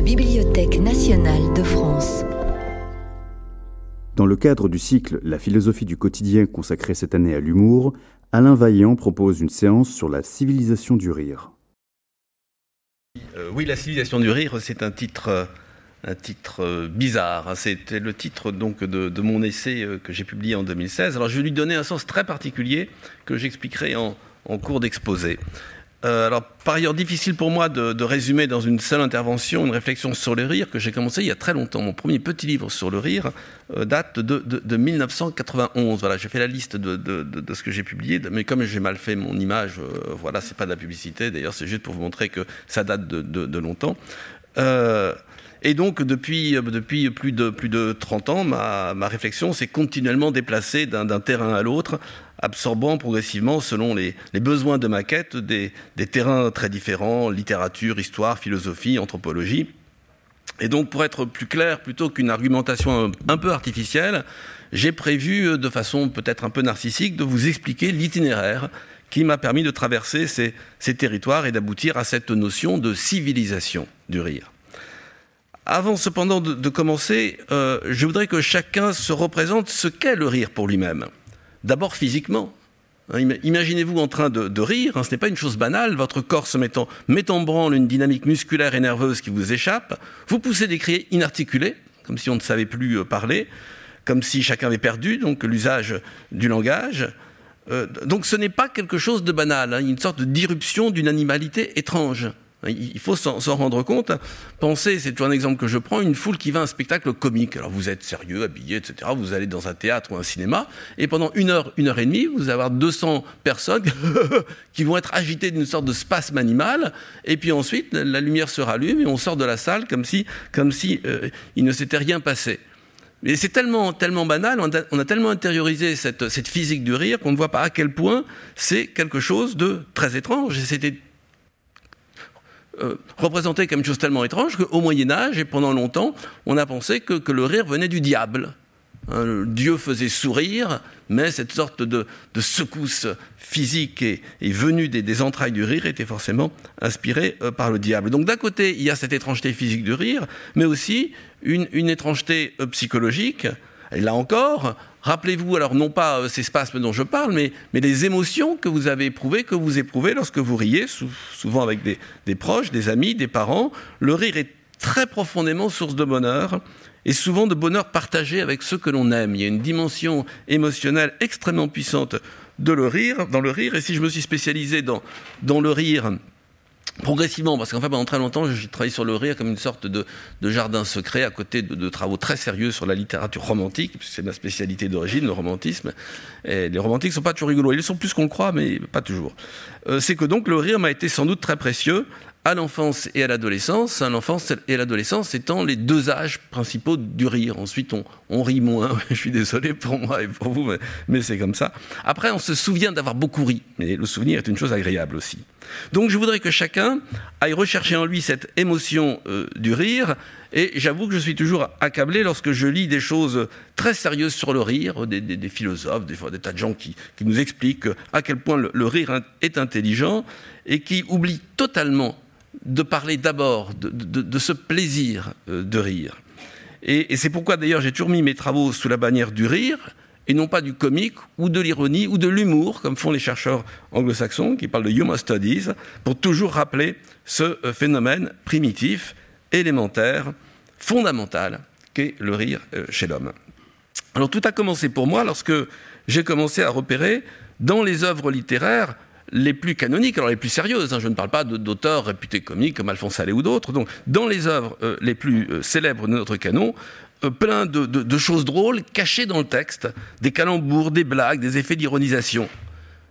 la Bibliothèque nationale de France. Dans le cadre du cycle La philosophie du quotidien consacré cette année à l'humour, Alain Vaillant propose une séance sur la civilisation du rire. Euh, oui, la civilisation du rire, c'est un titre, euh, un titre euh, bizarre. Hein. C'était le titre donc de, mon essai que j'ai publié en 2016. Alors je vais lui donner un sens très particulier que j'expliquerai en, en cours d'exposé. Euh, alors, par ailleurs, difficile pour moi de, résumer dans une seule intervention une réflexion sur le rire que j'ai commencé il y a très longtemps. Mon premier petit livre sur le rire euh, date de, 1991. Voilà, j'ai fait la liste de, ce que j'ai publié, mais comme j'ai mal fait mon image, euh, voilà, c'est pas de la publicité. D'ailleurs, c'est juste pour vous montrer que ça date de, longtemps. et donc, depuis, depuis plus, de, plus de 30 ans, ma, ma réflexion s'est continuellement déplacée d'un terrain à l'autre absorbant progressivement, selon les, besoins de ma quête, des, terrains très différents, littérature, histoire, philosophie, anthropologie. Et donc, pour être plus clair, plutôt qu'une argumentation un, peu artificielle, j'ai prévu, euh, de façon peut-être un peu narcissique, de vous expliquer l'itinéraire qui m'a permis de traverser ces, territoires et d'aboutir à cette notion de civilisation du rire. Avant cependant de, commencer, euh, je voudrais que chacun se représente ce qu'est le rire pour lui-même. D'abord physiquement. Hein, imaginez-vous en train de, rire, hein, ce n'est pas une chose banale, votre corps se met en branle une dynamique musculaire et nerveuse qui vous échappe, vous poussez des cris inarticulés, comme si on ne savait plus euh, parler, comme si chacun avait perdu donc l'usage du langage. Euh, donc ce n'est pas quelque chose de banal, hein, une sorte d'irruption d'une animalité étrange. Il faut s'en rendre compte. Pensez, c'est toujours un exemple que je prends, une foule qui va à un spectacle comique. Alors vous êtes sérieux, habillé, etc. Vous allez dans un théâtre ou un cinéma, et pendant une heure, une heure et demie, vous allez avoir 200 personnes qui vont être agitées d'une sorte de spasme animal, et puis ensuite, la lumière se rallume et on sort de la salle comme si, comme si euh, il ne s'était rien passé. Mais c'est tellement, tellement banal, on a, on a tellement intériorisé cette, cette, physique du rire qu'on ne voit pas à quel point c'est quelque chose de très étrange. Et c'était euh, représenté comme chose tellement étrange qu'au Moyen Âge et pendant longtemps, on a pensé que, le rire venait du diable. Hein, Dieu faisait sourire, mais cette sorte de, secousse physique et, venue des, entrailles du rire était forcément inspirée euh, par le diable. Donc d'un côté, il y a cette étrangeté physique du rire, mais aussi une, étrangeté euh, psychologique. Et là encore, Rappelez-vous, alors non pas euh, ces spasmes dont je parle, mais, mais les émotions que vous avez éprouvées, que vous éprouvez lorsque vous riez, souvent avec des, proches, des amis, des parents. Le rire est très profondément source de bonheur et souvent de bonheur partagé avec ceux que l'on aime. Il y a une dimension émotionnelle extrêmement puissante de le rire, dans le rire. Et si je me suis spécialisé dans, dans le rire progressivement, parce qu'en fait, pendant très longtemps, j'ai travaillé sur le rire comme une sorte de, jardin secret à côté de, travaux très sérieux sur la littérature romantique, puisque c'est ma spécialité d'origine, le romantisme. Et les romantiques sont pas toujours rigolos. Ils sont plus qu'on croit, mais pas toujours. Euh, c'est que donc le rire m'a été sans doute très précieux à l'enfance et à l'adolescence, l'enfance et l'adolescence étant les deux âges principaux du rire. Ensuite, on, rit moins. Je suis désolé pour moi et pour vous, mais, c'est comme ça. Après, on se souvient d'avoir beaucoup ri, mais le souvenir est une chose agréable aussi. Donc, je voudrais que chacun aille rechercher en lui cette émotion euh, du rire. Et j'avoue que je suis toujours accablé lorsque je lis des choses très sérieuses sur le rire, des, philosophes, des, des, tas de gens qui, nous expliquent à quel point le rire est intelligent et qui oublient totalement de parler d'abord de, ce plaisir euh, de rire. Et, c'est pourquoi d'ailleurs j'ai toujours mis mes travaux sous la bannière du rire, et non pas du comique ou de l'ironie ou de l'humour, comme font les chercheurs anglo-saxons qui parlent de humor studies, pour toujours rappeler ce euh, phénomène primitif, élémentaire, fondamental, qu'est le rire euh, chez l'homme. Alors tout a commencé pour moi lorsque j'ai commencé à repérer dans les œuvres littéraires les plus canoniques, alors les plus sérieuses, hein, je ne parle pas d'auteurs réputés comiques comme Alphonse Allais ou d'autres, donc dans les œuvres euh, les plus euh, célèbres de notre canon, euh, plein de, choses drôles cachées dans le texte, des calembours, des blagues, des effets d'ironisation.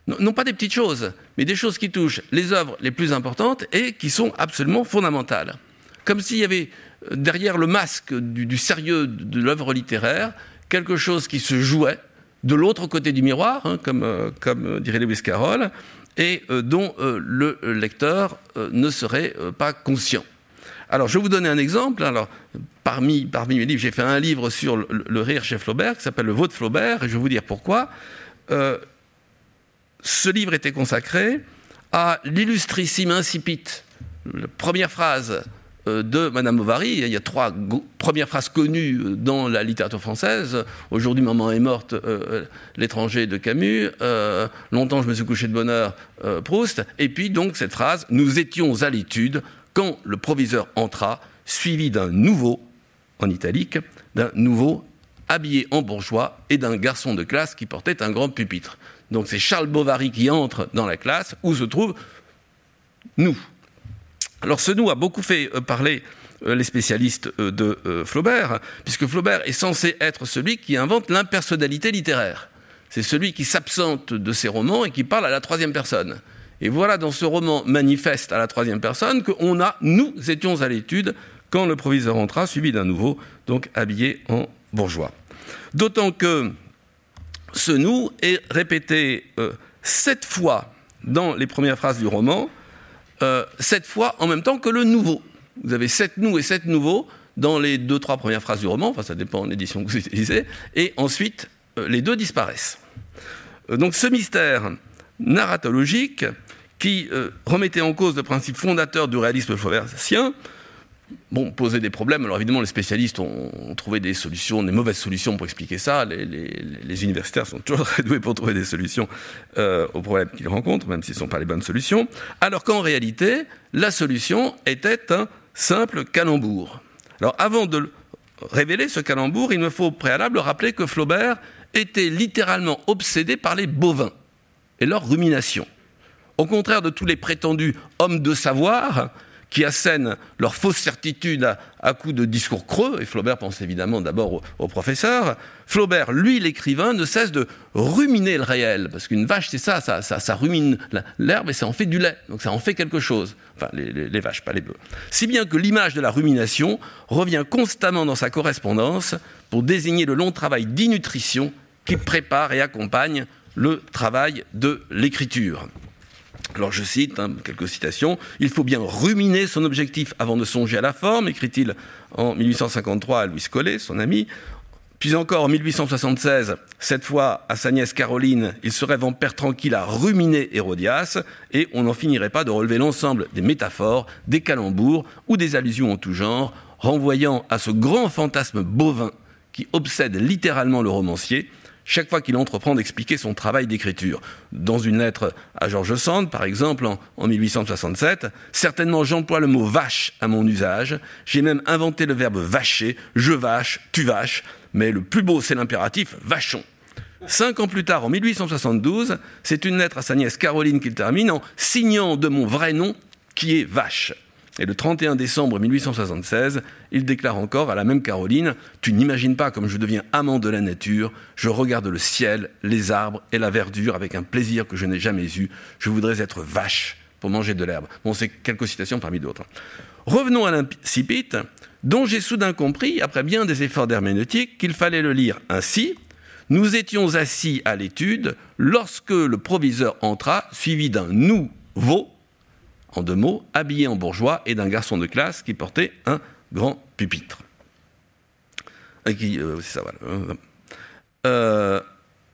Non, pas des petites choses, mais des choses qui touchent les œuvres les plus importantes et qui sont absolument fondamentales. Comme s'il y avait derrière le masque du, sérieux de l'œuvre littéraire quelque chose qui se jouait de l'autre côté du miroir, hein, comme, comme dirait Lewis Carroll, et euh, dont euh, le lecteur euh, ne serait pas conscient. Alors, je vais vous donner un exemple. Parmi, mes livres, j'ai fait un livre sur le, rire chez Flaubert, qui s'appelle Le Vôtre Flaubert, et je vais vous dire pourquoi. ce livre était consacré à l'illustrissime incipit, la première phrase de Madame Bovary. Il y a trois premières phrases connues euh, dans la littérature française. Aujourd'hui, maman est morte, euh, l'étranger de Camus. longtemps, je me suis couché de bonheur, Proust. Et puis donc cette phrase Nous étions à l'étude quand le proviseur entra, suivi d'un nouveau, en italique, d'un nouveau habillé en bourgeois et d'un garçon de classe qui portait un grand pupitre. Donc c'est Charles Bovary qui entre dans la classe où se trouve nous. Alors ce nous a beaucoup fait euh, parler euh, les spécialistes euh, de Flaubert, puisque Flaubert est censé être celui qui invente l'impersonnalité littéraire. C'est celui qui s'absente de ses romans et qui parle à la troisième personne. Et voilà dans ce roman manifeste à la troisième personne qu'on a, nous étions à l'étude quand le proviseur entra, suivi d'un nouveau, donc habillé en bourgeois. D'autant que ce nous est répété sept fois dans les premières phrases du roman, euh, fois en même temps que le nouveau. Vous avez sept nous et sept nouveaux dans les deux, trois premières phrases du roman, enfin ça dépend de l'édition que vous utilisez, et ensuite euh, les deux disparaissent. Euh, donc ce mystère narratologique qui remettait en cause le principe fondateur du réalisme flaubertien, bon, posait des problèmes. Alors évidemment, les spécialistes ont, trouvé des solutions, des mauvaises solutions pour expliquer ça. Les, universitaires sont toujours très doués pour trouver des solutions euh, aux problèmes qu'ils rencontrent, même s'ils ne sont pas les bonnes solutions. Alors qu'en réalité, la solution était un simple calembour. Alors avant de révéler ce calembour, il me faut au préalable rappeler que Flaubert était littéralement obsédé par les bovins et leur rumination. Au contraire de tous les prétendus hommes de savoir, qui assènent leur fausse certitude à, coups de discours creux, et Flaubert pense évidemment d'abord au, professeur, Flaubert, lui, l'écrivain, ne cesse de ruminer le réel, parce qu'une vache, c'est ça, ça, ça, rumine l'herbe et ça en fait du lait, donc ça en fait quelque chose. Enfin, les, les vaches, pas les bœufs. Si bien que l'image de la rumination revient constamment dans sa correspondance pour désigner le long travail d'innutrition qui prépare et accompagne le travail de l'écriture. Alors je cite hein, quelques citations. Il faut bien ruminer son objectif avant de songer à la forme, écrit-il en 1853 à Louis Collet, son ami. Puis encore en 1876, cette fois à sa nièce Caroline, il se rêve en père tranquille à ruminer Hérodias, et on n'en finirait pas de relever l'ensemble des métaphores, des calembours ou des allusions en tout genre, renvoyant à ce grand fantasme bovin qui obsède littéralement le romancier, chaque fois qu'il entreprend d'expliquer son travail d'écriture. Dans une lettre à George Sand, par exemple, en, 1867, certainement j'emploie le mot vache à mon usage, j'ai même inventé le verbe vacher, je vache, tu vaches, mais le plus beau c'est l'impératif vachon. Cinq ans plus tard, en 1872, c'est une lettre à sa nièce Caroline qu'il termine en signant de mon vrai nom qui est vache. Et le 31 décembre 1876, il déclare encore à la même Caroline Tu n'imagines pas comme je deviens amant de la nature, je regarde le ciel, les arbres et la verdure avec un plaisir que je n'ai jamais eu. Je voudrais être vache pour manger de l'herbe. Bon, c'est quelques citations parmi d'autres. Revenons à l'incipit, dont j'ai soudain compris, après bien des efforts d'herméneutique, qu'il fallait le lire ainsi. Nous étions assis à l'étude lorsque le proviseur entra, suivi d'un nouveau en deux mots, habillé en bourgeois et d'un garçon de classe qui portait un grand pupitre. Euh, euh,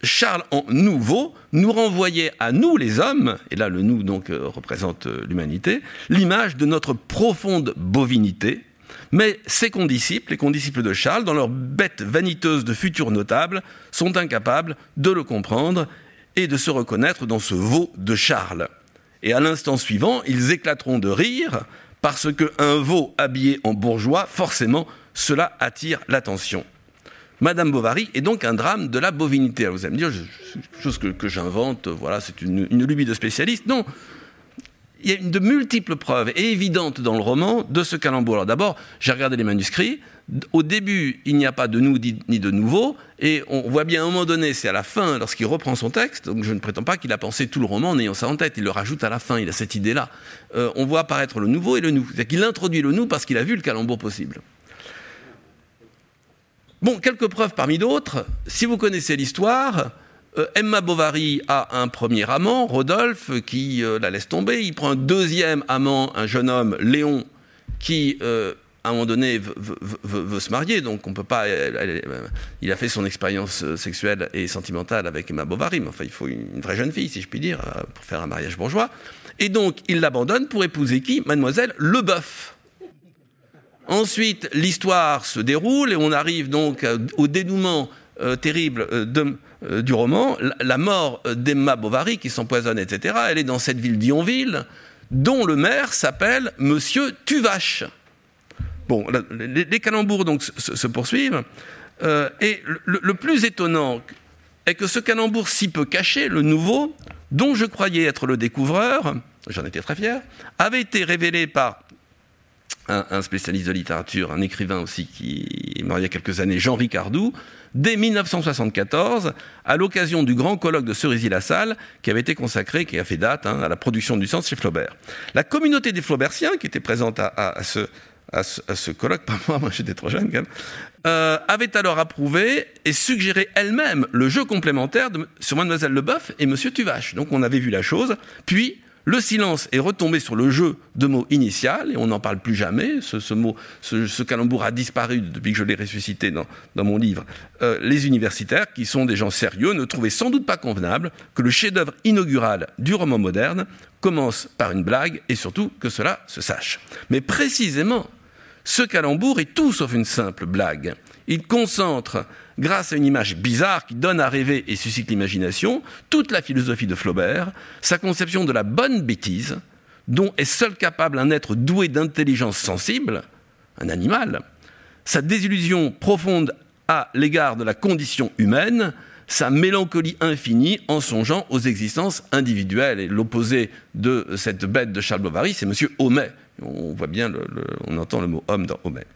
Charles en nouveau nous renvoyait à nous les hommes, et là le nous donc euh, représente l'humanité, l'image de notre profonde bovinité, mais ses condisciples, les condisciples de Charles, dans leur bête vaniteuse de futurs notables, sont incapables de le comprendre et de se reconnaître dans ce veau de Charles et à l'instant suivant, ils éclateront de rire parce qu'un veau habillé en bourgeois, forcément, cela attire l'attention. Madame Bovary est donc un drame de la bovinité. vous allez me dire, chose que, j'invente, voilà, c'est une, lubie de spécialiste. Non, il y a de multiples preuves évidentes dans le roman de ce calembour. Alors d'abord, j'ai regardé les manuscrits. Au début, il n'y a pas de nous ni de nouveau, et on voit bien à un moment donné, c'est à la fin, lorsqu'il reprend son texte, donc je ne prétends pas qu'il a pensé tout le roman en ayant ça en tête, il le rajoute à la fin, il a cette idée-là. Euh, on voit apparaître le nouveau et le nous. C'est-à-dire qu'il introduit le nous parce qu'il a vu le calembour possible. Bon, quelques preuves parmi d'autres. Si vous connaissez l'histoire, Emma Bovary a un premier amant, Rodolphe, qui euh, la laisse tomber. Il prend un deuxième amant, un jeune homme, Léon, qui euh, à un moment donné veut, se marier, donc on peut pas. il a fait son expérience sexuelle et sentimentale avec Emma Bovary, mais enfin il faut une, vraie jeune fille, si je puis dire, pour faire un mariage bourgeois. Et donc il l'abandonne pour épouser qui? Mademoiselle Leboeuf. Ensuite, l'histoire se déroule et on arrive donc au dénouement terrible du roman, la, mort d'Emma Bovary qui s'empoisonne, etc. Elle est dans cette ville d'Yonville, dont le maire s'appelle Monsieur Tuvache. Bon, les, calembours donc se, poursuivent. Euh, et le, plus étonnant est que ce calembour si peu caché, le nouveau, dont je croyais être le découvreur, j'en étais très fier, avait été révélé par un, spécialiste de littérature, un écrivain aussi qui est mort il y a quelques années, Jean Ricardou, dès 1974, à l'occasion du grand colloque de Cerisy-la-Salle, qui avait été consacré, qui a fait date hein, à la production du sens chez Flaubert. La communauté des Flaubertiens, qui était présente à ce, à ce, colloque, pas moi, moi j'étais trop jeune quand même, euh, avait alors approuvé et suggéré elle-même le jeu complémentaire sur Mademoiselle Leboeuf et Monsieur Tuvache. Donc on avait vu la chose, puis le silence est retombé sur le jeu de mots initial et on n'en parle plus jamais. Ce, calembour a disparu depuis que je l'ai ressuscité dans, mon livre. Euh, les universitaires, qui sont des gens sérieux, ne trouvaient sans doute pas convenable que le chef-d'œuvre inaugural du roman moderne commence par une blague et surtout que cela se sache. Mais précisément, ce calembour est tout sauf une simple blague. Il concentre, grâce à une image bizarre qui donne à rêver et suscite l'imagination, toute la philosophie de Flaubert, sa conception de la bonne bêtise, dont est seul capable un être doué d'intelligence sensible, un animal, sa désillusion profonde à l'égard de la condition humaine, sa mélancolie infinie en songeant aux existences individuelles. Et l'opposé de cette bête de Charles Bovary, c'est M. Homais, on voit bien, on entend le mot homme dans Homais.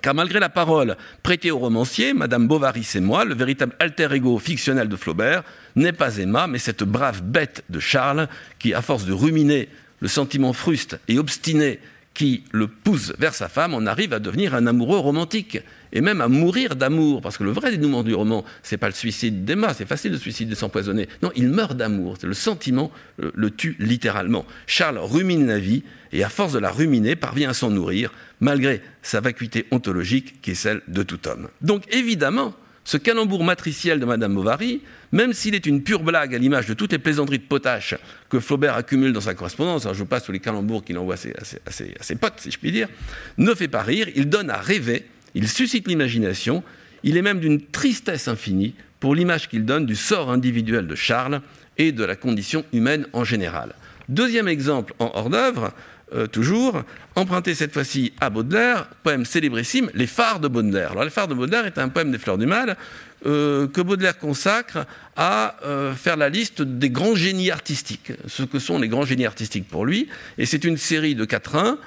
Car malgré la parole prêtée au romancier, Madame Bovary c'est moi, le véritable alter ego fictionnel de Flaubert n'est pas Emma, mais cette brave bête de Charles qui, à force de ruminer le sentiment fruste et obstiné qui le pousse vers sa femme, en arrive à devenir un amoureux romantique et même à mourir d'amour, parce que le vrai dénouement du roman, c'est pas le suicide d'Emma, c'est facile de suicider, de s'empoisonner. Non, il meurt d'amour. Le sentiment le, tue littéralement. Charles rumine la vie et à force de la ruminer, parvient à s'en nourrir, malgré sa vacuité ontologique qui est celle de tout homme. Donc évidemment, ce calembour matriciel de Madame Bovary, même s'il est une pure blague à l'image de toutes les plaisanteries de potache que Flaubert accumule dans sa correspondance, je passe tous les calembours qu'il envoie à ses, potes, si je puis dire, ne fait pas rire, il donne à rêver, il suscite l'imagination, il est même d'une tristesse infinie pour l'image qu'il donne du sort individuel de Charles et de la condition humaine en général. Deuxième exemple en hors d'œuvre, euh, toujours, emprunté cette fois-ci à Baudelaire, poème célébrissime, Les Phares de Baudelaire. Alors, Les Phares de Baudelaire est un poème des Fleurs du Mal euh, que Baudelaire consacre à euh, faire la liste des grands génies artistiques, ce que sont les grands génies artistiques pour lui. Et c'est une série de quatrains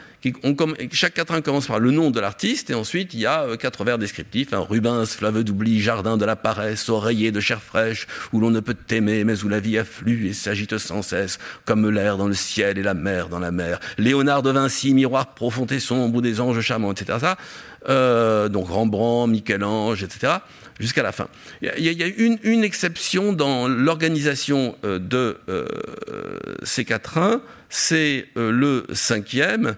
chaque quatrain commence par le nom de l'artiste et ensuite il y a euh, quatre vers descriptifs un Rubens, fleuve d'oubli, jardin de la paresse, oreiller de chair fraîche, où l'on ne peut t'aimer, mais où la vie afflue et s'agite sans cesse, comme l'air dans le ciel et la mer dans la mer. Léonard de Vinci, miroir profond et sombre, ou des anges charmants, etc. Euh, donc Rembrandt, Michel-Ange, etc. Jusqu'à la fin. Il y a, une, exception dans l'organisation euh, de ces quatrains, c'est le cinquième,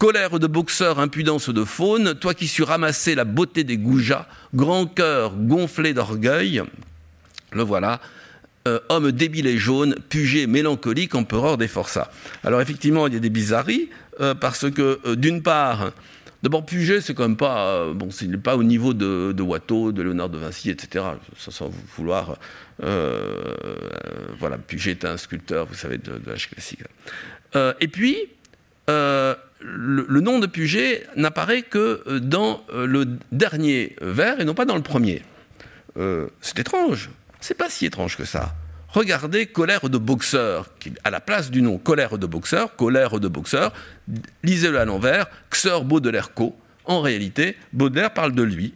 Colère de boxeur, impudence de faune, toi qui sus ramasser la beauté des goujats, grand cœur gonflé d'orgueil, le voilà, euh, homme débile et jaune, puget mélancolique, empereur des forçats. Alors effectivement, il y a des bizarreries, euh, parce que euh, d'une part, d'abord Puget, c'est quand même pas, bon, c'est pas au niveau de, Watteau, de Léonard de Vinci, etc. Sans, vouloir, voilà, Puget est un sculpteur, vous savez, de, l'âge classique. et puis, le, nom de Puget n'apparaît que euh, dans euh, le dernier vers et non pas dans le premier. Euh, c'est étrange. C'est pas si étrange que ça. Regardez colère de boxeur, qui, à la place du nom colère de boxeur, colère de boxeur, lisez-le à l'envers, Xeur Baudelaire Co. En réalité, Baudelaire parle de lui.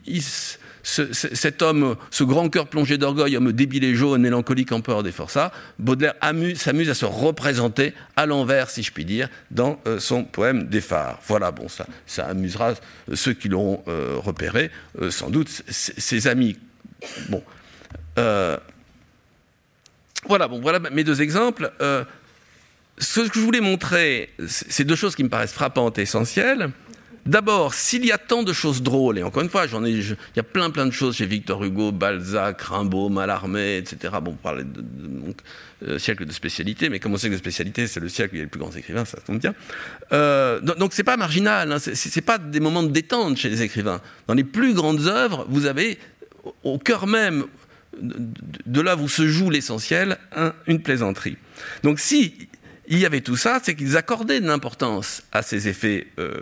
Cet homme, ce grand cœur plongé d'orgueil, homme débile et jaune, mélancolique, empereur des forçats, Baudelaire s'amuse à se représenter à l'envers, si je puis dire, dans euh, son poème des phares. Voilà, bon, ça, ça amusera ceux qui l'auront euh, repéré, euh, sans doute ses amis. Bon. Voilà, bon, voilà mes deux exemples. ce que je voulais montrer, c'est deux choses qui me paraissent frappantes et essentielles. D'abord, s'il y a tant de choses drôles, et encore une fois, j'en ai, il y a plein plein de choses chez Victor Hugo, Balzac, Rimbaud, Mallarmé, etc. Bon, on parlait de, mon euh, siècle de spécialité, mais comme on sait que de spécialité, c'est le siècle où il y a les plus grands écrivains, ça tombe bien. Euh, donc, c'est pas marginal, hein, c'est pas des moments de détente chez les écrivains. Dans les plus grandes œuvres, vous avez au cœur même de là où se joue l'essentiel, une plaisanterie. Donc si il y avait tout ça, c'est qu'ils accordaient de l'importance à ces effets euh,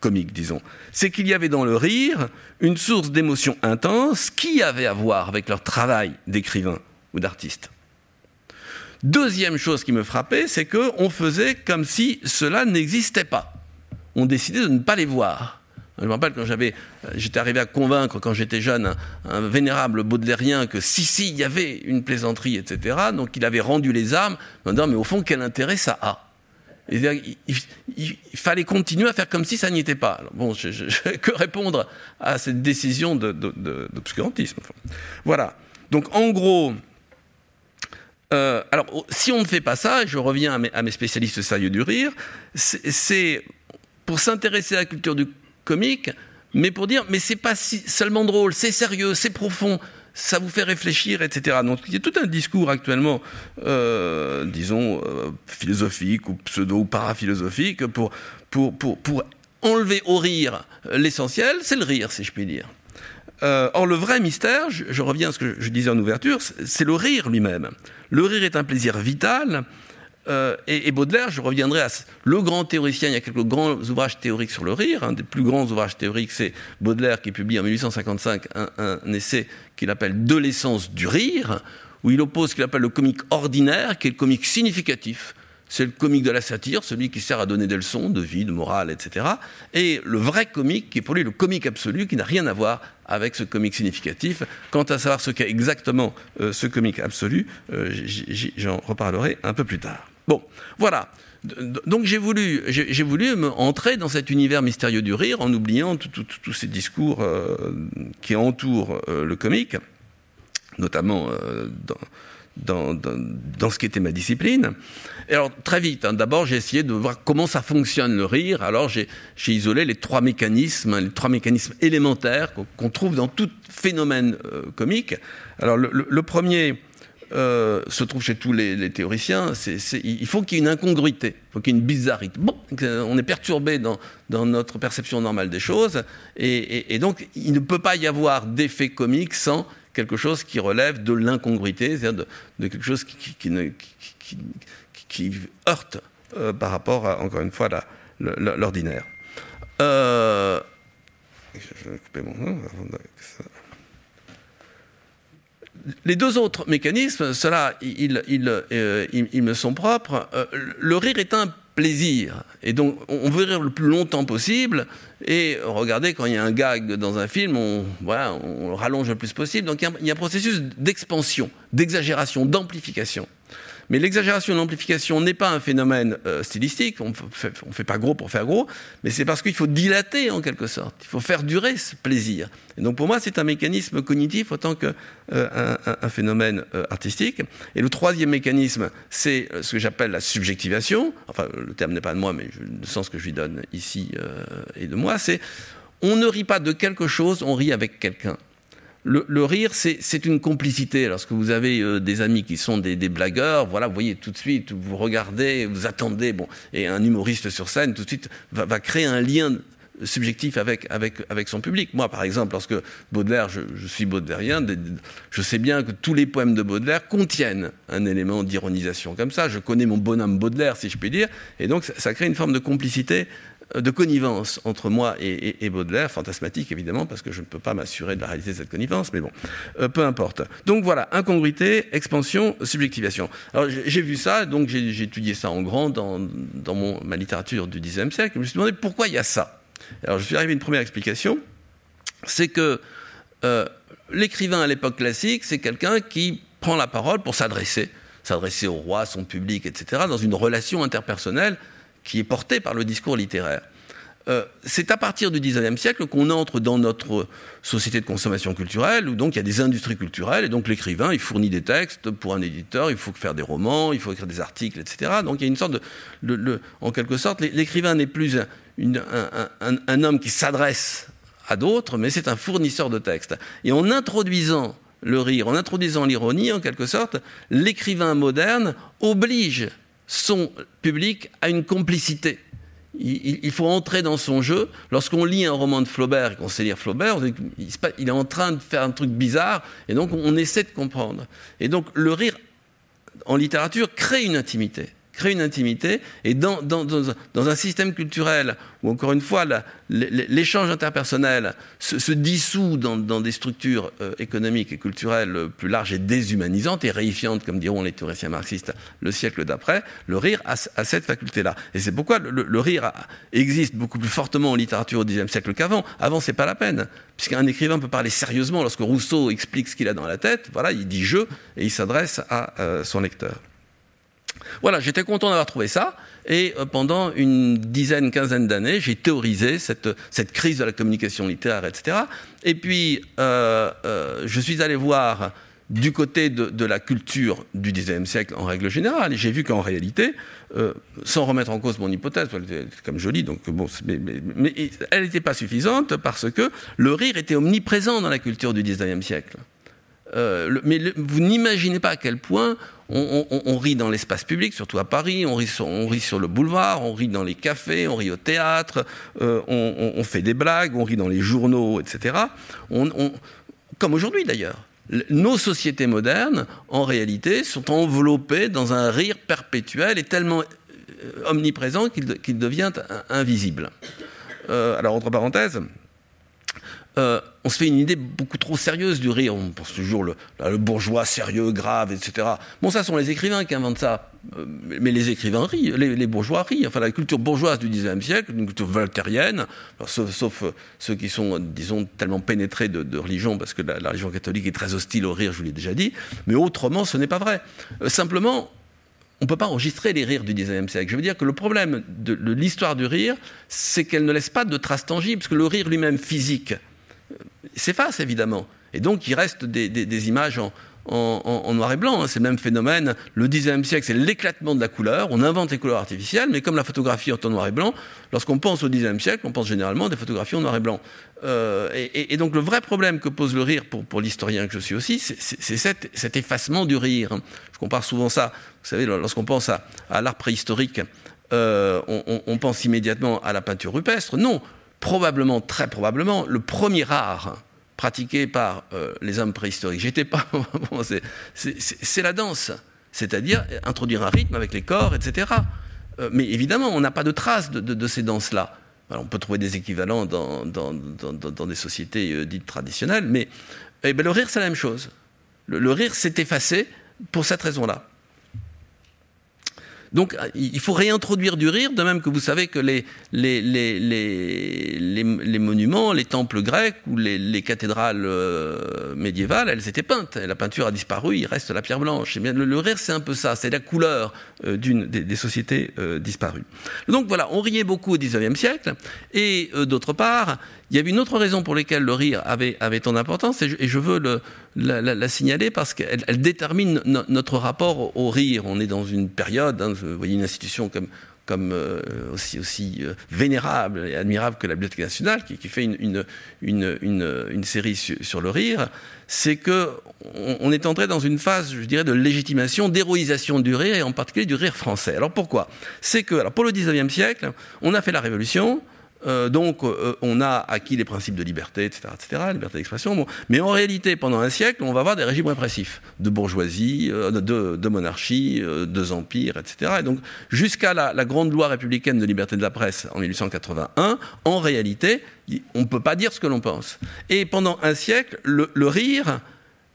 comique, disons. C'est qu'il y avait dans le rire une source d'émotion intense qui avait à voir avec leur travail d'écrivain ou d'artiste. Deuxième chose qui me frappait, c'est qu'on faisait comme si cela n'existait pas. On décidait de ne pas les voir. Je me rappelle quand j'avais, j'étais arrivé à convaincre quand j'étais jeune un, vénérable baudelairien que si, si, il y avait une plaisanterie, etc. Donc il avait rendu les armes, me disant mais au fond quel intérêt ça a? Il, fallait continuer à faire comme si ça n'y était pas. bon, je, que répondre à cette décision d'obscurantisme Voilà. Donc, en gros, euh, alors, si on ne fait pas ça, et je reviens à mes, spécialistes sérieux du rire, c'est pour s'intéresser à la culture du comique, mais pour dire, mais c'est pas seulement drôle, c'est sérieux, c'est profond, ça vous fait réfléchir, etc. Donc il y a tout un discours actuellement, euh, disons, euh, philosophique ou pseudo ou paraphilosophique pour, pour, pour, pour enlever au rire l'essentiel, c'est le rire, si je puis dire. Euh, or, le vrai mystère, je, reviens à ce que je disais en ouverture, c'est le rire lui-même. Le rire est un plaisir vital euh, et, Baudelaire, je reviendrai à le grand théoricien, il y a quelques grands ouvrages théoriques sur le rire. Un des plus grands ouvrages théoriques, c'est Baudelaire qui publie en 1855 un, essai qu'il appelle De l'essence du rire, où il oppose ce qu'il appelle le comique ordinaire, qui est le comique significatif. C'est le comique de la satire, celui qui sert à donner des leçons de vie, de morale, etc. Et le vrai comique, qui est pour lui le comique absolu, qui n'a rien à voir avec ce comique significatif. Quant à savoir ce qu'est exactement euh, ce comique absolu, euh, j'en reparlerai un peu plus tard. Bon, voilà. Donc j'ai voulu, j'ai voulu entrer dans cet univers mystérieux du rire en oubliant tous ces discours euh, qui entourent euh, le comique, notamment euh, dans, dans, ce qui était ma discipline. Et alors très vite, hein, d'abord j'ai essayé de voir comment ça fonctionne le rire. Alors j'ai isolé les trois mécanismes, les trois mécanismes élémentaires qu'on trouve dans tout phénomène comique. Alors le premier euh, se trouve chez tous les, théoriciens, il faut qu'il y ait une incongruité, il faut qu'il y ait une bizarreté. Bon, on est perturbé dans, notre perception normale des choses, et, donc il ne peut pas y avoir d'effet comique sans quelque chose qui relève de l'incongruité, c'est-à-dire de, quelque chose qui, heurte euh, par rapport à, encore une fois, l'ordinaire. Euh, je vais couper mon nom les deux autres mécanismes, cela, ils, euh, me sont propres. Euh, le rire est un plaisir. Et donc, on veut rire le plus longtemps possible. Et regardez, quand il y a un gag dans un film, on, voilà, on rallonge le plus possible. Donc, il y a un processus d'expansion, d'exagération, d'amplification. Mais l'exagération et l'amplification n'est pas un phénomène euh, stylistique, on ne fait, pas gros pour faire gros, mais c'est parce qu'il faut dilater en quelque sorte, il faut faire durer ce plaisir. Et donc pour moi, c'est un mécanisme cognitif autant qu'un euh, un, phénomène euh, artistique. Et le troisième mécanisme, c'est ce que j'appelle la subjectivation, enfin le terme n'est pas de moi, mais le sens que je lui donne ici est de moi, c'est on ne rit pas de quelque chose, on rit avec quelqu'un le, rire, c'est une complicité. Lorsque vous avez euh, des amis qui sont des, blagueurs, voilà, vous voyez tout de suite, vous regardez, vous attendez, bon, et un humoriste sur scène, tout de suite, va, créer un lien subjectif avec, son public. Moi, par exemple, lorsque Baudelaire, je, suis baudelairien, je sais bien que tous les poèmes de Baudelaire contiennent un élément d'ironisation comme ça. Je connais mon bonhomme Baudelaire, si je puis dire, et donc ça crée une forme de complicité de connivence entre moi et, Baudelaire, fantasmatique évidemment, parce que je ne peux pas m'assurer de la réalité de cette connivence, mais bon, euh, peu importe. Donc voilà, incongruité, expansion, subjectivation. Alors j'ai vu ça, donc j'ai étudié ça en grand dans, ma littérature du XIXe siècle, je me suis demandé pourquoi il y a ça. Alors je suis arrivé à une première explication, c'est que euh, l'écrivain à l'époque classique, c'est quelqu'un qui prend la parole pour s'adresser, s'adresser au roi, son public, etc., dans une relation interpersonnelle qui est porté par le discours littéraire. euh, c'est à partir du 19e siècle qu'on entre dans notre société de consommation culturelle, où donc il y a des industries culturelles, et donc l'écrivain, il fournit des textes pour un éditeur, il faut faire des romans, il faut écrire des articles, etc. Donc il y a une sorte de... en quelque sorte, l'écrivain n'est plus un, homme qui s'adresse à d'autres, mais c'est un fournisseur de textes. Et en introduisant le rire, en introduisant l'ironie, en quelque sorte, l'écrivain moderne oblige son public à une complicité il, faut entrer dans son jeu. Lorsqu'on lit un roman de Flaubert et qu'on sait lire Flaubert, il est en train de faire un truc bizarre, et donc on essaie de comprendre. Et donc le rire en littérature crée une intimité crée une intimité, et dans, un système culturel où, encore une fois, l'échange interpersonnel se, dissout dans, des structures euh, économiques et culturelles plus larges et déshumanisantes et réifiantes, comme diront les théoriciens marxistes le siècle d'après, le rire a, cette faculté-là. Et c'est pourquoi le, rire existe beaucoup plus fortement en littérature au Xe siècle qu'avant. Avant, c'est pas la peine, puisqu'un écrivain peut parler sérieusement lorsque Rousseau explique ce qu'il a dans la tête, voilà, il dit je, et il s'adresse à euh, son lecteur. Voilà, j'étais content d'avoir trouvé ça. Et euh, pendant une dizaine, quinzaine d'années, j'ai théorisé cette, cette, crise de la communication littéraire, etc. Et puis, euh, euh, je suis allé voir du côté de, la culture du XIXe siècle en règle générale, et j'ai vu qu'en réalité, sans remettre en cause mon hypothèse, comme je lis, donc bon, mais, mais elle n'était pas suffisante parce que le rire était omniprésent dans la culture du XIXe siècle. mais vous n'imaginez pas à quel point on, rit dans l'espace public, surtout à Paris, on rit, sur, le boulevard, on rit dans les cafés, on rit au théâtre, euh, on, fait des blagues, on rit dans les journaux, etc. comme aujourd'hui d'ailleurs. Nos sociétés modernes, en réalité, sont enveloppées dans un rire perpétuel et tellement euh, omniprésent qu'il devient invisible. Euh, alors, entre parenthèses, euh, on se fait une idée beaucoup trop sérieuse du rire. On pense toujours le, bourgeois sérieux, grave, etc. Bon, ça sont les écrivains qui inventent ça. Euh, mais les écrivains rient, les, bourgeois rient. Enfin, la culture bourgeoise du XIXe siècle, une culture voltairienne, sauf, euh, ceux qui sont, disons, tellement pénétrés de, religion, parce que la, religion catholique est très hostile au rire, je vous l'ai déjà dit. Mais autrement, ce n'est pas vrai. simplement, on ne peut pas enregistrer les rires du XIXe siècle. Je veux dire que le problème de l'histoire du rire, c'est qu'elle ne laisse pas de traces tangibles, parce que le rire lui-même physique, s'efface évidemment. Et donc il reste des, images en, noir et blanc. Hein. C'est le même phénomène. Le XIXe siècle, c'est l'éclatement de la couleur. On invente les couleurs artificielles, mais comme la photographie est en noir et blanc, lorsqu'on pense au XIXe siècle, on pense généralement à des photographies en noir et blanc. Euh, et, donc le vrai problème que pose le rire pour, l'historien que je suis aussi, c'est cet, effacement du rire. Je compare souvent ça. Vous savez, lorsqu'on pense à, l'art préhistorique, euh, on pense immédiatement à la peinture rupestre. Non, probablement, très probablement, le premier art pratiqué par euh, les hommes préhistoriques. J'étais pas. c'est la danse, c'est-à-dire introduire un rythme avec les corps, etc. Euh, mais évidemment, on n'a pas de traces de, ces danses-là. on peut trouver des équivalents dans, des sociétés euh, dites traditionnelles, mais eh ben, le rire, c'est la même chose. le rire s'est effacé pour cette raison-là. Donc il faut réintroduire du rire, de même que vous savez que les, monuments, les temples grecs ou les, cathédrales euh, médiévales, elles étaient peintes. La peinture a disparu, il reste la pierre blanche. Le, rire, c'est un peu ça, c'est la couleur euh, d'une des, sociétés euh, disparues. Donc voilà, on riait beaucoup au XIXe siècle, et d'autre part, il y avait une autre raison pour laquelle le rire avait, avait tant d'importance, et, je, veux la, signaler parce qu'elle détermine notre rapport au rire. On est dans une période, hein, vous voyez une institution comme, euh, aussi, aussi euh, vénérable et admirable que la Bibliothèque nationale, qui, fait une, une, une, série sur, le rire, c'est que on, est entré dans une phase, je dirais, de légitimation, d'héroïsation du rire, et en particulier du rire français. Alors pourquoi? C'est que, alors pour le 19e siècle, on a fait la Révolution, euh, donc, euh, on a acquis les principes de liberté, etc., etc., liberté d'expression. Mais en réalité, pendant un siècle, on va avoir des régimes répressifs de bourgeoisie, euh, de, monarchie, deux empires, etc. Et donc, jusqu'à la, grande loi républicaine de liberté de la presse en 1881, en réalité, on ne peut pas dire ce que l'on pense. Et pendant un siècle, le, rire,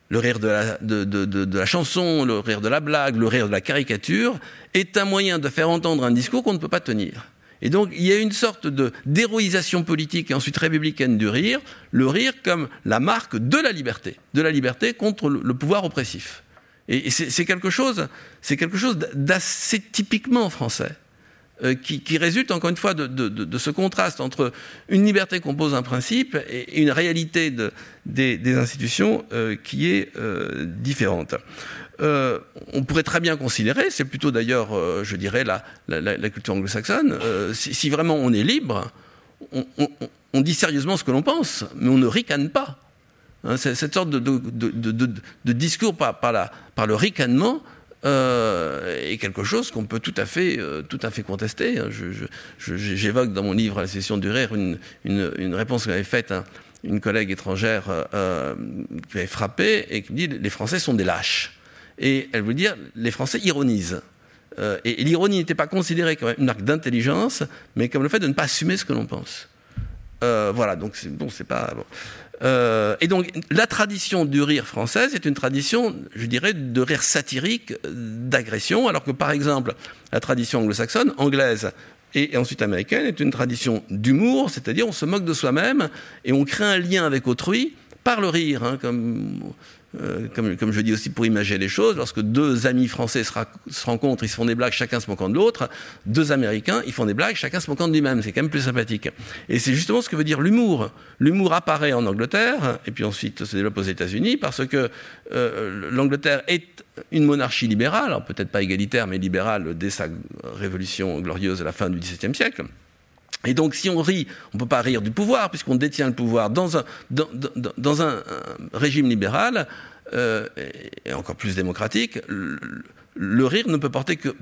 le rire de de la, chanson, le rire de la blague, le rire de la caricature, est un moyen de faire entendre un discours qu'on ne peut pas tenir. Et donc, il y a une sorte de d'héroïsation politique et ensuite républicaine du rire, le rire comme la marque de la liberté, de la liberté contre le, pouvoir oppressif. Et, c'est quelque chose, c'est quelque chose d'assez typiquement français. Qui, résulte encore une fois de, ce contraste entre une liberté qu'on pose un principe et, une réalité des, institutions qui est différente. on pourrait très bien considérer, c'est plutôt d'ailleurs, je dirais, la, culture anglo-saxonne, si, vraiment on est libre, on, dit sérieusement ce que l'on pense, mais on ne ricane pas. Hein, cette sorte de, discours par, le ricanement euh, est quelque chose qu'on peut tout à fait, euh, tout à fait contester. Hein. J'évoque dans mon livre La session du rire une, une, réponse qu'avait faite une collègue étrangère euh, qui avait frappé et qui me dit les Français sont des lâches. Et elle veut dire les Français ironisent. et, l'ironie n'était pas considérée comme une marque d'intelligence, mais comme le fait de ne pas assumer ce que l'on pense. voilà, donc c'est bon, c'est pas. Euh, et donc, la tradition du rire française est une tradition, je dirais, de rire satirique, d'agression, alors que, par exemple, la tradition anglo-saxonne, anglaise et, ensuite américaine, est une tradition d'humour, c'est-à-dire on se moque de soi-même et on crée un lien avec autrui par le rire, hein, euh, comme, je dis aussi pour imaginer les choses, lorsque deux amis français se, rencontrent, ils se font des blagues, chacun se moquant de l'autre, deux Américains, ils font des blagues, chacun se moquant de lui-même, c'est quand même plus sympathique. Et c'est justement ce que veut dire l'humour. L'humour apparaît en Angleterre, et puis ensuite se développe aux États-Unis, parce que euh, l'Angleterre est une monarchie libérale, peut-être pas égalitaire, mais libérale dès sa révolution glorieuse à la fin du XVIIe siècle. Et donc, si on rit, on ne peut pas rire du pouvoir, puisqu'on détient le pouvoir dans un, régime libéral, euh, et encore plus démocratique, le, rire ne peut porter que,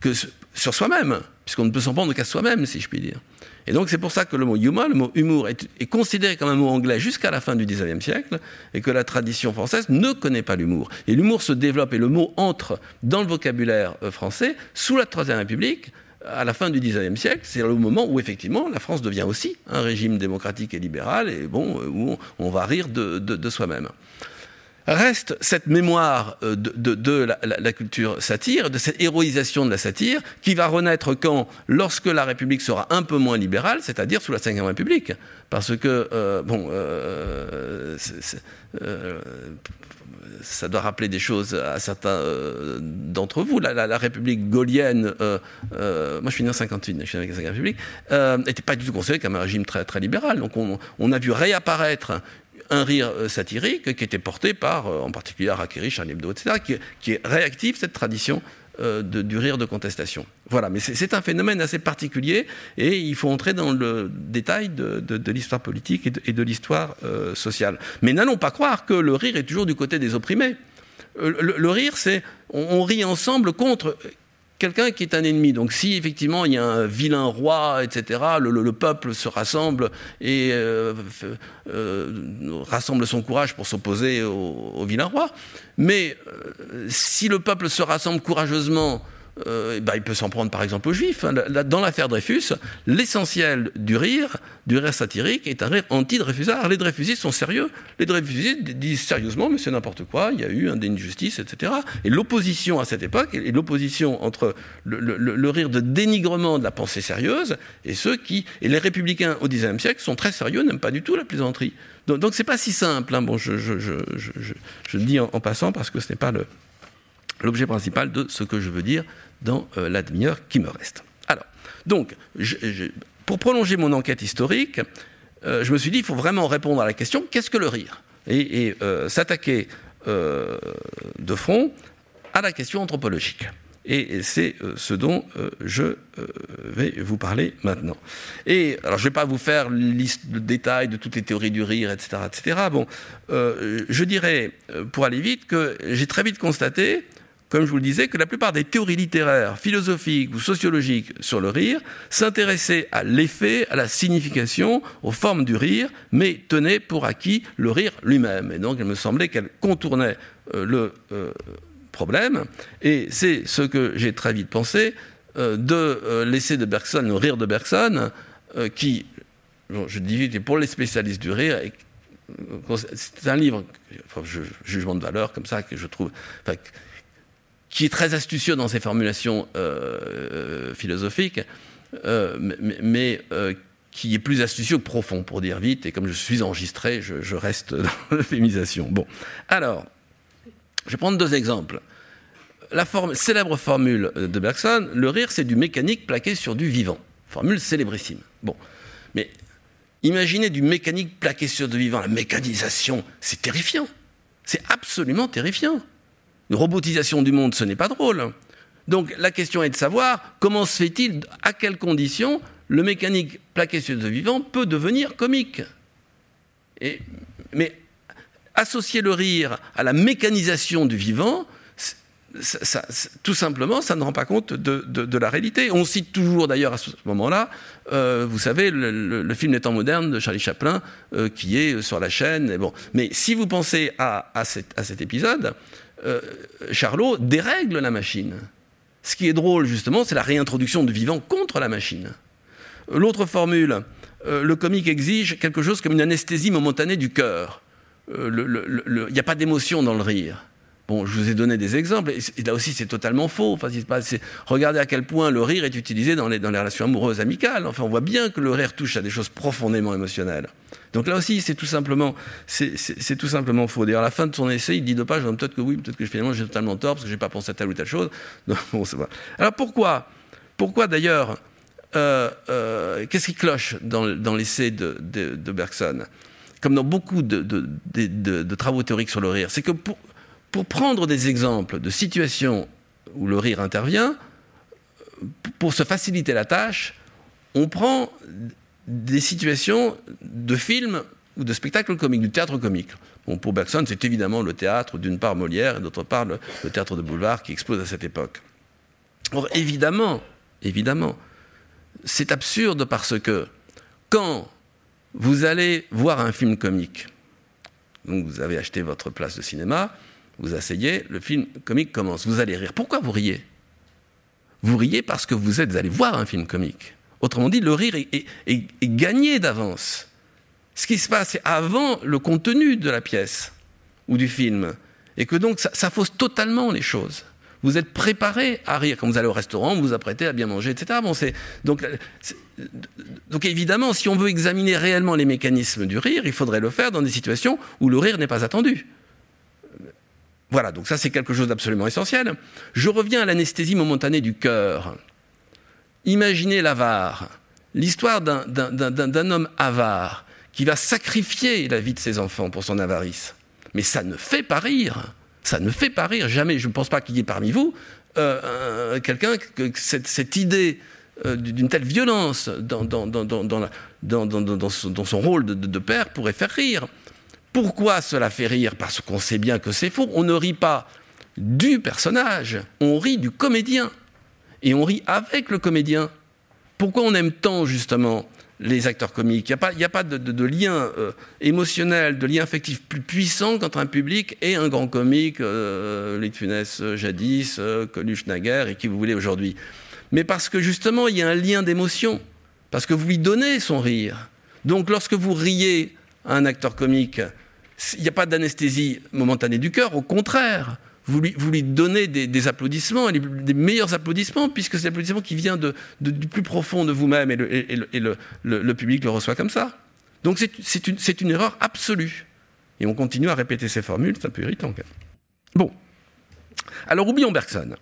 que sur soi-même, puisqu'on ne peut s'en prendre qu'à soi-même, si je puis dire. Et donc, c'est pour ça que le mot humour, le mot humour, est, est considéré comme un mot anglais jusqu'à la fin du XIXe siècle, et que la tradition française ne connaît pas l'humour. Et l'humour se développe, et le mot entre dans le vocabulaire euh, français sous la Troisième République, à la fin du XIXe siècle, c'est le moment où effectivement la France devient aussi un régime démocratique et libéral, et bon, où on, va rire de, soi-même. Reste cette mémoire euh, de, la, culture satire, de cette héroïsation de la satire, qui va renaître quand, lorsque la République sera un peu moins libérale, c'est-à-dire sous la Ve République. Parce que, euh, bon, euh, ça doit rappeler des choses à certains euh, d'entre vous. La, République gaulienne, euh, euh, moi je suis né en 58, je suis né la République, n'était pas du tout considérée comme un régime très, très libéral. Donc on, a vu réapparaître un rire satirique qui était porté par, en particulier Harakiri, Charlie Hebdo, etc., qui, qui réactive cette tradition euh, du rire de contestation. Voilà, mais c'est un phénomène assez particulier et il faut entrer dans le détail de, l'histoire politique et de, l'histoire euh, sociale. Mais n'allons pas croire que le rire est toujours du côté des opprimés. Euh, le, rire, c'est on, rit ensemble contre quelqu'un qui est un ennemi. Donc si effectivement il y a un vilain roi, etc., le, peuple se rassemble et euh, euh, rassemble son courage pour s'opposer au, vilain roi. Mais euh, si le peuple se rassemble courageusement euh, bah, il peut s'en prendre par exemple aux juifs. Hein. Dans l'affaire Dreyfus, l'essentiel du rire, du rire satirique, est un rire anti-Dreyfusard. Les Dreyfusistes sont sérieux. Les Dreyfusistes disent sérieusement, mais c'est n'importe quoi, il y a eu un déni de justice, etc. Et l'opposition à cette époque, et l'opposition entre le, rire de dénigrement de la pensée sérieuse et ceux qui. Et les républicains au XIXe siècle sont très sérieux, n'aiment pas du tout la plaisanterie. Donc, c'est pas si simple. Hein. Bon, je, le dis en, passant parce que ce n'est pas l'objet principal de ce que je veux dire dans euh, la demi-heure qui me reste. Alors, donc, pour prolonger mon enquête historique, euh, je me suis dit, il faut vraiment répondre à la question, qu'est-ce que le rire? Et, euh, s'attaquer de front à la question anthropologique. Et c'est ce dont je vais vous parler maintenant. Et alors, je ne vais pas vous faire liste de détails de toutes les théories du rire, etc., etc. Bon, je dirais, pour aller vite, que j'ai très vite constaté comme je vous le disais, que la plupart des théories littéraires, philosophiques ou sociologiques sur le rire s'intéressaient à l'effet, à la signification, aux formes du rire, mais tenaient pour acquis le rire lui-même. Et donc, il me semblait qu'elle contournait euh, le euh, problème. Et c'est ce que j'ai très vite pensé euh, de laisser de Bergson le rire de Bergson, qui, je dis pour les spécialistes du rire, c'est un livre, jugement de valeur comme ça, que je trouve, qui est très astucieux dans ses formulations euh, euh, philosophiques, euh, mais, qui est plus astucieux que profond, pour dire vite, et comme je suis enregistré, je, reste dans l'euphémisation. Bon, alors, je vais prendre deux exemples. la célèbre formule de Bergson, le rire c'est du mécanique plaqué sur du vivant. Formule célébrissime. Bon, mais imaginez du mécanique plaqué sur du vivant, la mécanisation, c'est terrifiant. C'est absolument terrifiant. Une robotisation du monde, ce n'est pas drôle. Donc la question est de savoir comment se fait-il, à quelles conditions le mécanique plaqué sur du vivant peut devenir comique. mais associer le rire à la mécanisation du vivant, tout simplement, ça ne rend pas compte de, la réalité. On cite toujours, d'ailleurs, à ce moment-là, euh, vous savez, le, film Les temps modernes de Charlie Chaplin, euh, qui est sur la chaîne. Mais si vous pensez à, cet, épisode, euh, Charlot dérègle la machine. Ce qui est drôle, justement, c'est la réintroduction du vivant contre la machine. L'autre formule, le comique exige quelque chose comme une anesthésie momentanée du cœur. Il n'y a pas d'émotion dans le rire. Bon, je vous ai donné des exemples, et là aussi c'est totalement faux. Enfin, regardez à quel point le rire est utilisé dans les, dans les relations amoureuses amicales. Enfin, on voit bien que le rire touche à des choses profondément émotionnelles. Donc là aussi, c'est tout simplement, c'est tout simplement faux. D'ailleurs, à la fin de son essai, il dit deux pages, peut-être que oui, peut-être que finalement j'ai totalement tort parce que j'ai pas pensé à telle ou telle chose. bon, Alors pourquoi, pourquoi d'ailleurs, euh, euh, qu'est-ce qui cloche dans, dans l'essai de, de, de, Bergson, comme dans beaucoup de, de travaux théoriques sur le rire, c'est que pour pour prendre des exemples de situations où le rire intervient, pour se faciliter la tâche, on prend des situations de films ou de spectacles comiques, du théâtre comique. Bon, pour Bergson, c'est évidemment le théâtre, d'une part Molière, et d'autre part le, théâtre de boulevard qui explose à cette époque. Or, évidemment, évidemment, c'est absurde parce que quand vous allez voir un film comique, donc vous avez acheté votre place de cinéma, vous asseyez, le film comique commence. Vous allez rire. Pourquoi vous riez? Vous riez parce que vous êtes allé voir un film comique. Autrement dit, le rire est, gagné d'avance. Ce qui se passe, c'est avant le contenu de la pièce ou du film. Et que donc, ça, fausse totalement les choses. Vous êtes préparé à rire. Quand vous allez au restaurant, vous vous apprêtez à bien manger, etc. Bon, donc, donc évidemment, si on veut examiner réellement les mécanismes du rire, il faudrait le faire dans des situations où le rire n'est pas attendu. Voilà, donc ça c'est quelque chose d'absolument essentiel. Je reviens à l'anesthésie momentanée du cœur. Imaginez l'avare, l'histoire d'un homme avare qui va sacrifier la vie de ses enfants pour son avarice. Mais ça ne fait pas rire. Ça ne fait pas rire. Jamais, je ne pense pas qu'il y ait parmi vous euh, quelqu'un que cette, cette idée euh, d'une telle violence dans, son, rôle de père pourrait faire rire. Pourquoi cela fait rire Parce qu'on sait bien que c'est faux. On ne rit pas du personnage, on rit du comédien. Et on rit avec le comédien. Pourquoi on aime tant justement les acteurs comiques? Il n'y a, pas de, lien euh, émotionnel, de lien affectif plus puissant qu'entre un public et un grand comique, euh, euh, jadis, euh, Coluche naguère et qui vous voulez aujourd'hui. Mais parce que justement il y a un lien d'émotion, parce que vous lui donnez son rire. Donc lorsque vous riez à un acteur comique, il n'y a pas d'anesthésie momentanée du cœur, au contraire. Vous lui, donnez des, applaudissements, des meilleurs applaudissements, puisque c'est l'applaudissement qui vient du plus profond de vous-même et, le, public le reçoit comme ça. Donc c'est une, erreur absolue. Et on continue à répéter ces formules, c'est un peu irritant. Bon. Alors oublions Bergson.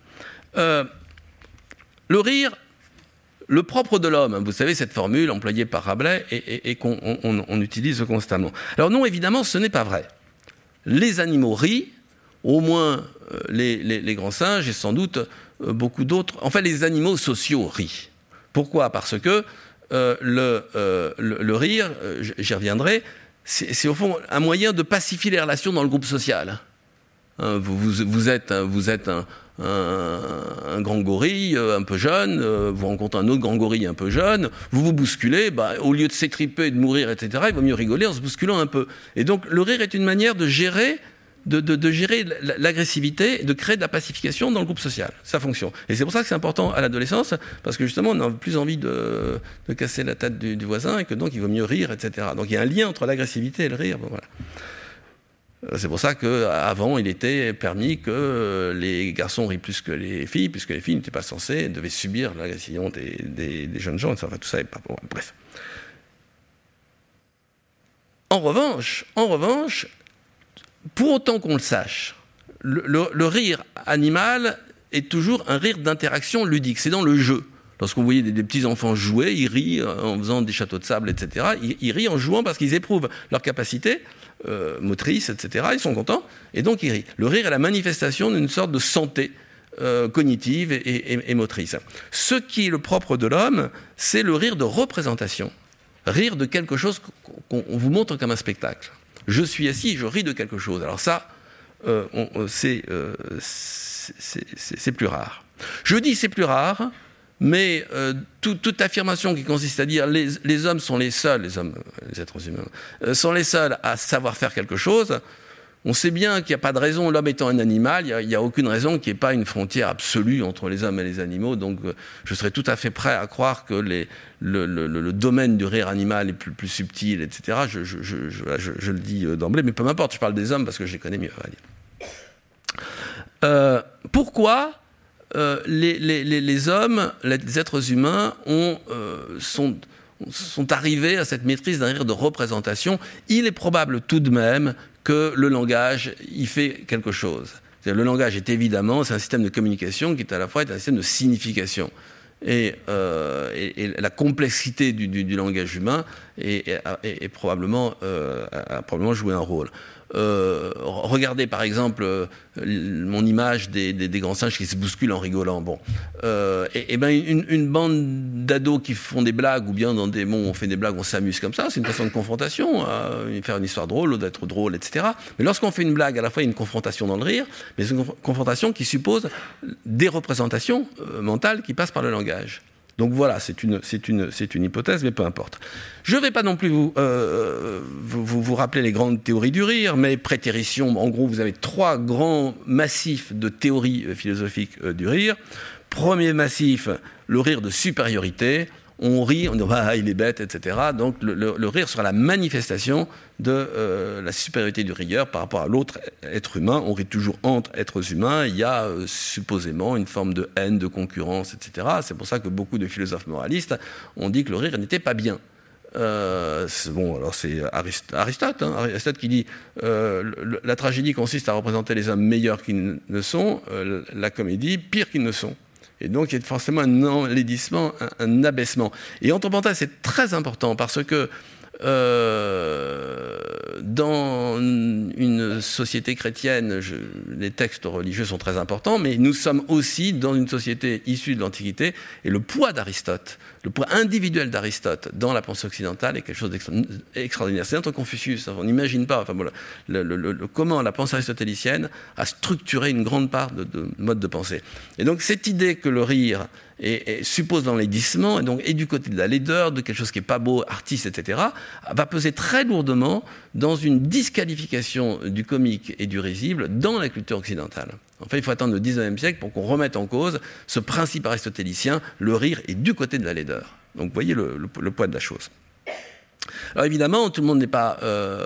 Euh, le rire, le propre de l'homme, vous savez, cette formule employée par Rabelais et, qu'on utilise constamment. Alors non, évidemment, ce n'est pas vrai. Les animaux rient, au moins euh, les, grands singes et sans doute euh, beaucoup d'autres. En fait, les animaux sociaux rient. Pourquoi? Parce que euh, le, rire, j'y reviendrai, c'est au fond un moyen de pacifier les relations dans le groupe social. Hein, êtes, vous êtes un, un, grand gorille euh, un peu jeune, euh, vous rencontrez un autre grand gorille un peu jeune, vous vous bousculez, bah, au lieu de s'étriper, de mourir, etc., il vaut mieux rigoler en se bousculant un peu. Et donc le rire est une manière de gérer de, gérer l'agressivité et de créer de la pacification dans le groupe social. Ça fonctionne. Et c'est pour ça que c'est important à l'adolescence, parce que justement, on n'a plus envie de, casser la tête du, voisin et que donc il vaut mieux rire, etc. Donc il y a un lien entre l'agressivité et le rire. voilà. Euh, c'est pour ça qu'avant, il était permis que les garçons rient plus que les filles, puisque les filles n'étaient pas censées, devaient subir l'agression des, jeunes gens, enfin, tout ça pas bon. Bref. En revanche, en revanche, pour autant qu'on le sache, le, rire animal est toujours un rire d'interaction ludique. C'est dans le jeu. Lorsqu'on voyait des, petits enfants jouer, ils rient euh, en faisant des châteaux de sable, etc. Ils, rient en jouant parce qu'ils éprouvent leur capacité euh, motrice, etc. Ils sont contents et donc ils rient. Le rire est la manifestation d'une sorte de santé euh, cognitive et, motrice. Ce qui est le propre de l'homme, c'est le rire de représentation. Rire de quelque chose qu'on vous montre comme un spectacle. Je suis assis, je ris de quelque chose. Alors ça, c'est plus rare. Je dis c'est plus rare mais euh, toute affirmation qui consiste à dire les, les hommes sont les seuls, les hommes, les êtres humains, euh, sont les seuls à savoir faire quelque chose, on sait bien qu'il n'y a pas de raison, l'homme étant un animal, il n'y a, aucune raison qu'il n'y ait pas une frontière absolue entre les hommes et les animaux. Donc euh, je serais tout à fait prêt à croire que les, le, le, le, domaine du rire animal est plus, plus subtil, etc. Je, je, je, je le dis d'emblée, mais peu m'importe, je parle des hommes parce que je les connais mieux. Euh, pourquoi euh, les, hommes, les êtres humains, ont, euh, sont, arrivés à cette maîtrise d'un rire de représentation. Il est probable tout de même que le langage y fait quelque chose. Le langage est évidemment, c'est un système de communication qui est à la fois un système de signification. Et, euh, la complexité du, langage humain est, probablement, a probablement joué un rôle. Euh, regardez par exemple euh, mon image des, grands singes qui se bousculent en rigolant. Bon, euh, et, ben une, bande d'ados qui font des blagues ou bien dans des monts on fait des blagues, on s'amuse comme ça, c'est une façon de confrontation, faire une histoire drôle, d'être drôle, etc. Mais lorsqu'on fait une blague, à la fois il y a une confrontation dans le rire, mais une confrontation qui suppose des représentations mentales qui passent par le langage. Donc voilà, c'est une, hypothèse, mais peu importe. Je ne vais pas non plus euh, vous, vous, vous, rappeler les grandes théories du rire, mais prétérition, en gros, vous avez trois grands massifs de théories euh, philosophiques euh, du rire. Premier massif, le rire de supériorité on rit, on dit ah, il est bête, etc. Donc le, rire sera la manifestation de euh, la supériorité du rieur par rapport à l'autre être humain. On rit toujours entre êtres humains. Il y a euh, supposément une forme de haine, de concurrence, etc. C'est pour ça que beaucoup de philosophes moralistes ont dit que le rire n'était pas bien. Euh, bon, alors c'est Aristote, hein, Aristote qui dit la tragédie consiste à représenter les hommes meilleurs qu'ils ne sont, la comédie pire qu'ils ne sont. Et donc, il y a forcément un enlaidissement, un, abaissement. Et entre parenthèses, c'est très important parce que euh, dans une société chrétienne, les textes religieux sont très importants, mais nous sommes aussi dans une société issue de l'Antiquité, et le poids d'Aristote, le poids individuel d'Aristote dans la pensée occidentale est quelque chose d'extraordinaire. C'est notre Confucius, on n'imagine pas enfin, le, comment la pensée aristotélicienne a structuré une grande part de, de mode de pensée. Et donc cette idée que le rire suppose l'enlaidissement, et donc et du côté de la laideur, de quelque chose qui n'est pas beau, artiste, etc., va peser très lourdement dans une disqualification du comique et du risible dans la culture occidentale. En fait, il faut attendre le 19e siècle pour qu'on remette en cause ce principe aristotélicien, le rire est du côté de la laideur. Donc vous voyez le poids de la chose. Alors évidemment, tout le monde n'est pas euh,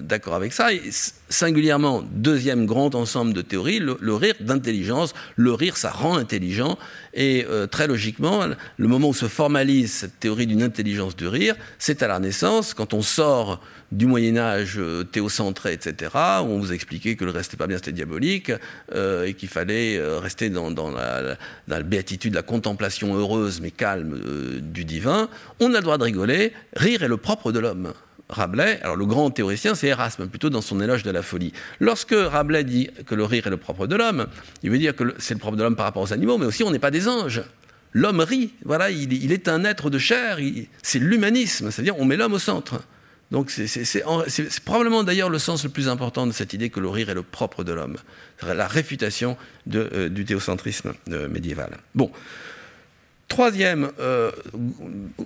d'accord avec ça. Et singulièrement, deuxième grand ensemble de théories, le, rire d'intelligence. Le rire, ça rend intelligent. Et euh, très logiquement, le moment où se formalise cette théorie d'une intelligence du rire, c'est à la Renaissance, quand on sort du Moyen Âge euh, théocentré, etc., où on vous expliquait que le reste n'était pas bien, c'était diabolique, euh, et qu'il fallait rester dans, la, dans, la, béatitude, la contemplation heureuse mais calme du divin, on a le droit de rigoler, rire est le propre de l'homme. Rabelais, alors le grand théoricien, c'est Erasme, plutôt dans son éloge de la folie. Lorsque Rabelais dit que le rire est le propre de l'homme, il veut dire que c'est le propre de l'homme par rapport aux animaux, mais aussi on n'est pas des anges. L'homme rit, voilà, il, est un être de chair, c'est l'humanisme, c'est-à-dire on met l'homme au centre. Donc c'est probablement d'ailleurs le sens le plus important de cette idée que le rire est le propre de l'homme, la réfutation euh, du théocentrisme euh, médiéval. Bon, troisième euh,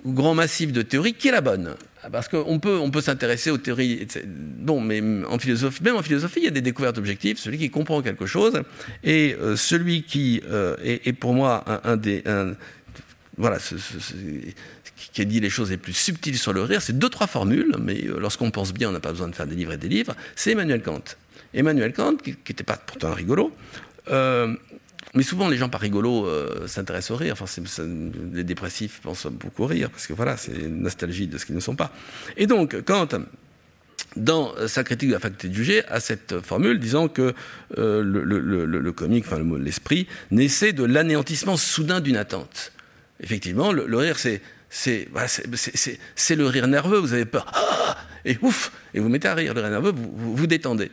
grand massif de théories, qui est la bonne? Parce qu'on peut, on peut s'intéresser aux théories, bon, mais en philosophie, même en philosophie, il y a des découvertes objectives, celui qui comprend quelque chose, et celui qui est, pour moi un, des... voilà, qui a dit les choses les plus subtiles sur le rire, c'est deux, trois formules, mais euh, lorsqu'on pense bien, on n'a pas besoin de faire des livres et des livres, c'est Emmanuel Kant. Emmanuel Kant, qui n'était pas pourtant rigolo, euh, mais souvent les gens pas rigolos euh, s'intéressent au rire, enfin les dépressifs pensent beaucoup au rire, parce que voilà, c'est une nostalgie de ce qu'ils ne sont pas. Et donc, Kant dans sa critique de la faculté de juger, à cette formule disant que le, le, comique, enfin l'esprit, naissait de l'anéantissement soudain d'une attente. Effectivement, le, rire, c'est c'est le rire nerveux, vous avez peur, ah, et ouf, et vous mettez à rire, le rire nerveux, vous vous, détendez.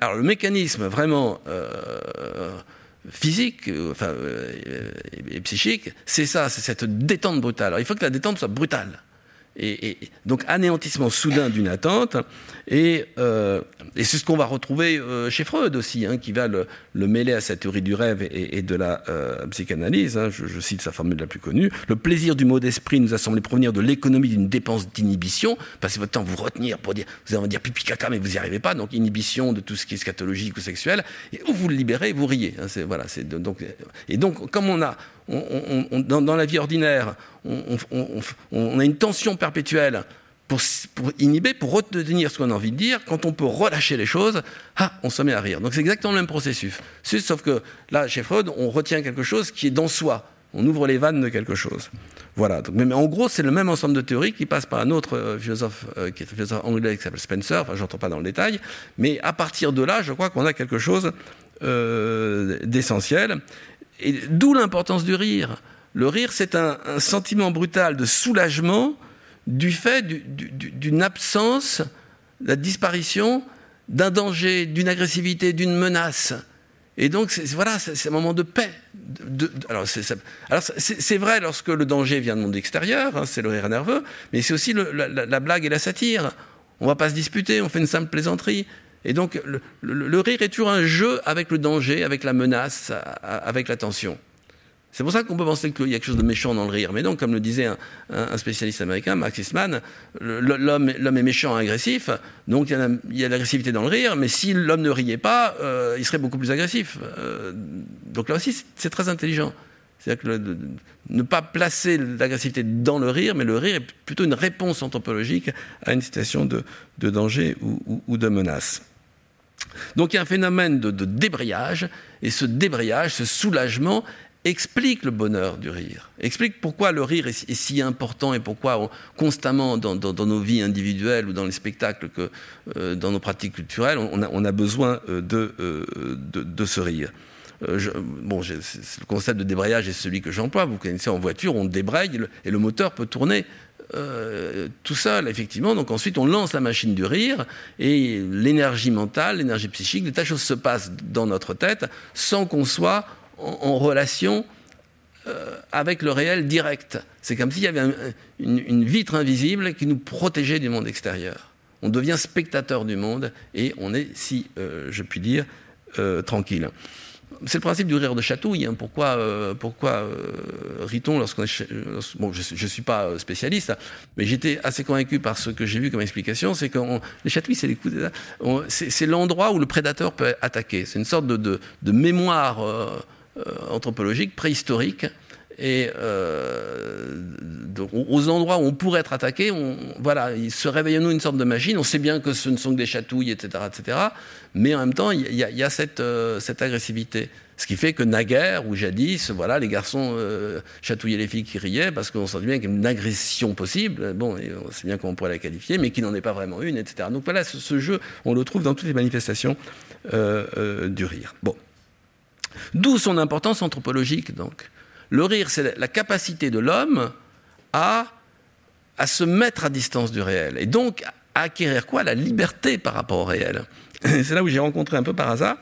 Alors le mécanisme vraiment euh, physique enfin, euh, et, psychique, c'est ça, c'est cette détente brutale. Alors il faut que la détente soit brutale. Et, donc anéantissement soudain d'une attente, et, euh, et c'est ce qu'on va retrouver euh, chez Freud aussi, hein, qui va le, mêler à sa théorie du rêve et, de la euh, psychanalyse. Hein, je, cite sa formule la plus connue. Le plaisir du mot d'esprit nous a semblé provenir de l'économie d'une dépense d'inhibition. Passez votre temps à vous retenir pour dire, vous allez dire pipi caca, mais vous n'y arrivez pas. Donc inhibition de tout ce qui est scatologique ou sexuel. Et où vous le libérez, vous riez. Hein, et donc, comme on a dans, la vie ordinaire, on, a une tension perpétuelle pour, inhiber, pour retenir ce qu'on a envie de dire. Quand on peut relâcher les choses, ah, on se met à rire. Donc c'est exactement le même processus. Sauf que là, chez Freud, on retient quelque chose qui est dans soi. On ouvre les vannes de quelque chose. Voilà. mais, en gros, c'est le même ensemble de théories qui passe par un autre euh, philosophe, euh, qui est un philosophe anglais qui s'appelle Spencer. Enfin, j'entends pas dans le détail. Mais à partir de là, je crois qu'on a quelque chose euh, d'essentiel. D'où l'importance du rire. Le rire, c'est un, sentiment brutal de soulagement du fait d'une absence, de la disparition d'un danger, d'une agressivité, d'une menace. Et donc, voilà, c'est un moment de paix. alors, c'est vrai lorsque le danger vient du monde extérieur, hein, c'est le rire nerveux, mais c'est aussi la, blague et la satire. On ne va pas se disputer, on fait une simple plaisanterie. Et donc, le, rire est toujours un jeu avec le danger, avec la menace, avec la tension. C'est pour ça qu'on peut penser qu'il y a quelque chose de méchant dans le rire. Mais donc, comme le disait un, spécialiste américain, Max Eastman, l'homme est méchant agressif, donc il y a, l'agressivité dans le rire, mais si l'homme ne riait pas, euh, il serait beaucoup plus agressif. Euh, donc là aussi, c'est très intelligent. C'est-à-dire que ne pas placer l'agressivité dans le rire, mais le rire est plutôt une réponse anthropologique à une situation de, danger ou de menace. Donc il y a un phénomène de, débrayage, et ce débrayage, ce soulagement, explique le bonheur du rire, explique pourquoi le rire est, si important et pourquoi constamment dans, nos vies individuelles ou dans les spectacles que euh, dans nos pratiques culturelles, on a, besoin euh, euh, de, de, ce rire. bon, le concept de débrayage est celui que j'emploie. Vous connaissez en voiture, on débraye et le moteur peut tourner euh, tout seul, effectivement. Donc ensuite, on lance la machine du rire et l'énergie mentale, l'énergie psychique, des tas de choses se passent dans notre tête sans qu'on soit en, relation euh, avec le réel direct. C'est comme s'il y avait une, vitre invisible qui nous protégeait du monde extérieur. On devient spectateur du monde et on est, si euh, je puis dire, tranquille c'est le principe du rire de chatouille. Hein. Pourquoi, euh, pourquoi euh, rit-on lorsqu'on est. Bon, je ne suis pas euh, spécialiste, hein, mais j'étais assez convaincu par ce que j'ai vu comme explication c'est que les chatouilles, c'est l'endroit où le prédateur peut attaquer. C'est une sorte de, de, mémoire anthropologique préhistorique et euh, aux endroits où on pourrait être attaqué, voilà, il se réveille en nous une sorte de machine. On sait bien que ce ne sont que des chatouilles, etc., etc. Mais en même temps, il y a, cette, euh, cette, agressivité. Ce qui fait que naguère ou jadis, voilà, les garçons euh, chatouillaient les filles qui riaient parce qu'on sentait bien qu'il y a une agression possible. Bon, on sait bien comment on pourrait la qualifier, mais qui n'en est pas vraiment une, etc. Donc voilà, ce, ce, jeu, on le trouve dans toutes les manifestations du rire. Bon. D'où son importance anthropologique, donc. Le rire, c'est la capacité de l'homme à, se mettre à distance du réel. Et donc, à acquérir quoi? La liberté par rapport au réel. C'est là où j'ai rencontré un peu par hasard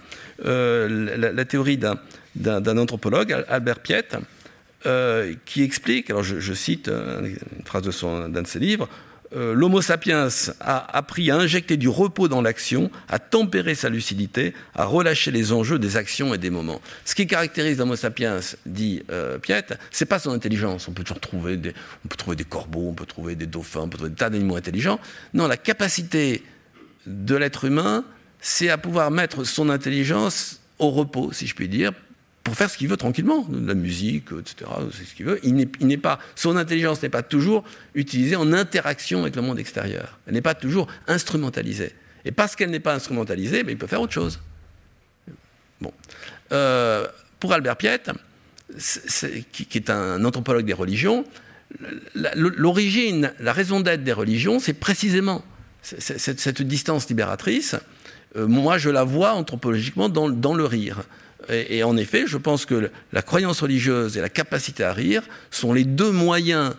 euh, la, théorie d'un anthropologue, Albert Piette, euh, qui explique, alors je, cite une phrase d'un de ses livres, euh, l'Homo sapiens a appris à injecter du repos dans l'action, à tempérer sa lucidité, à relâcher les enjeux des actions et des moments. Ce qui caractérise l'Homo sapiens, dit euh, Piette, c'est pas son intelligence. On peut toujours trouver des, on peut trouver des corbeaux, on peut trouver des dauphins, on peut trouver des tas d'animaux intelligents. Non, la capacité de l'être humain, c'est à pouvoir mettre son intelligence au repos, si je puis dire, pour faire ce qu'il veut tranquillement, de la musique, etc. C'est ce qu'il veut. Il n'est pas, son intelligence n'est pas toujours utilisée en interaction avec le monde extérieur. Elle n'est pas toujours instrumentalisée. Et parce qu'elle n'est pas instrumentalisée, ben, il peut faire autre chose. Bon. Euh, pour Albert Piette, qui, est un anthropologue des religions, l'origine, la raison d'être des religions, c'est précisément cette, distance libératrice, euh, moi je la vois anthropologiquement dans, le rire. Et, en effet, je pense que la croyance religieuse et la capacité à rire sont les deux moyens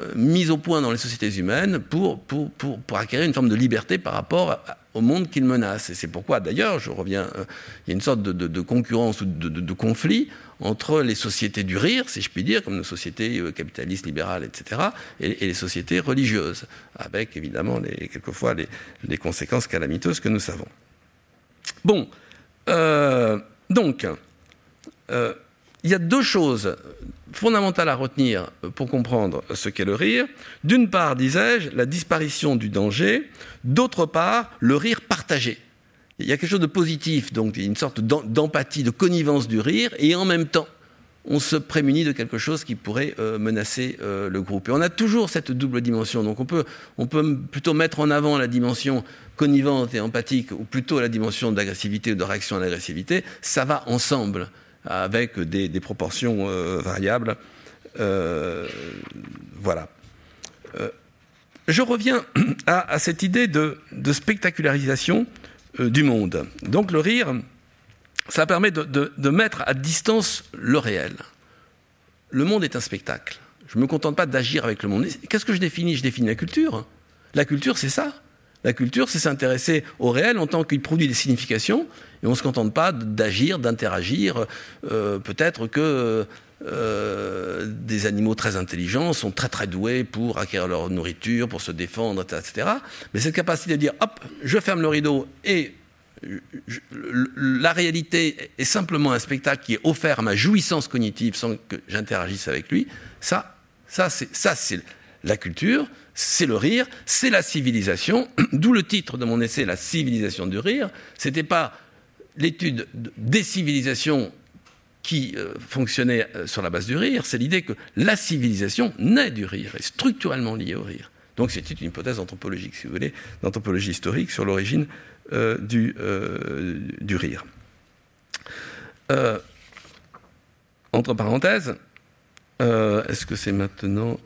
euh, mis au point dans les sociétés humaines pour, pour, pour, acquérir une forme de liberté par rapport au monde qu'ils menacent. Et c'est pourquoi, d'ailleurs, je reviens, euh, il y a une sorte de, concurrence ou de, conflit entre les sociétés du rire, si je puis dire, comme nos sociétés capitalistes, libérales, etc., et, les sociétés religieuses, avec évidemment les, quelquefois les, les conséquences calamiteuses que nous savons. Bon, euh, donc, euh, il y a deux choses fondamentales à retenir pour comprendre ce qu'est le rire. D'une part, disais-je, la disparition du danger. D'autre part, le rire partagé. Il y a quelque chose de positif, donc une sorte d'empathie, de connivence du rire, et en même temps, on se prémunit de quelque chose qui pourrait euh, menacer euh, le groupe. Et on a toujours cette double dimension. Donc on peut, on peut plutôt mettre en avant la dimension connivente et empathique, ou plutôt la dimension d'agressivité ou de réaction à l'agressivité. Ça va ensemble, avec des, proportions euh, variables. voilà. je reviens à, cette idée de, de spectacularisation du monde. Donc le rire ça permet de, mettre à distance le réel. Le monde est un spectacle. Je ne me contente pas d'agir avec le monde. Qu'est-ce que je définis? Je définis la culture. La culture, c'est ça. La culture, c'est s'intéresser au réel en tant qu'il produit des significations, et on ne se contente pas d'agir, d'interagir. Euh, peut-être que euh, des animaux très intelligents sont très très doués pour acquérir leur nourriture, pour se défendre, etc. Mais cette capacité de dire, hop, je ferme le rideau et la réalité est simplement un spectacle qui est offert à ma jouissance cognitive sans que j'interagisse avec lui, ça, ça c'est la culture, c'est le rire, c'est la civilisation. D'où le titre de mon essai, La civilisation du rire. C'était pas l'étude des civilisations qui euh, fonctionnait euh, sur la base du rire, c'est l'idée que la civilisation naît du rire, est structurellement liée au rire. Donc c'était une hypothèse anthropologique, si vous voulez, d'anthropologie historique sur l'origine euh, du, euh, du, rire. Euh, entre parenthèses, est-ce que c'est maintenant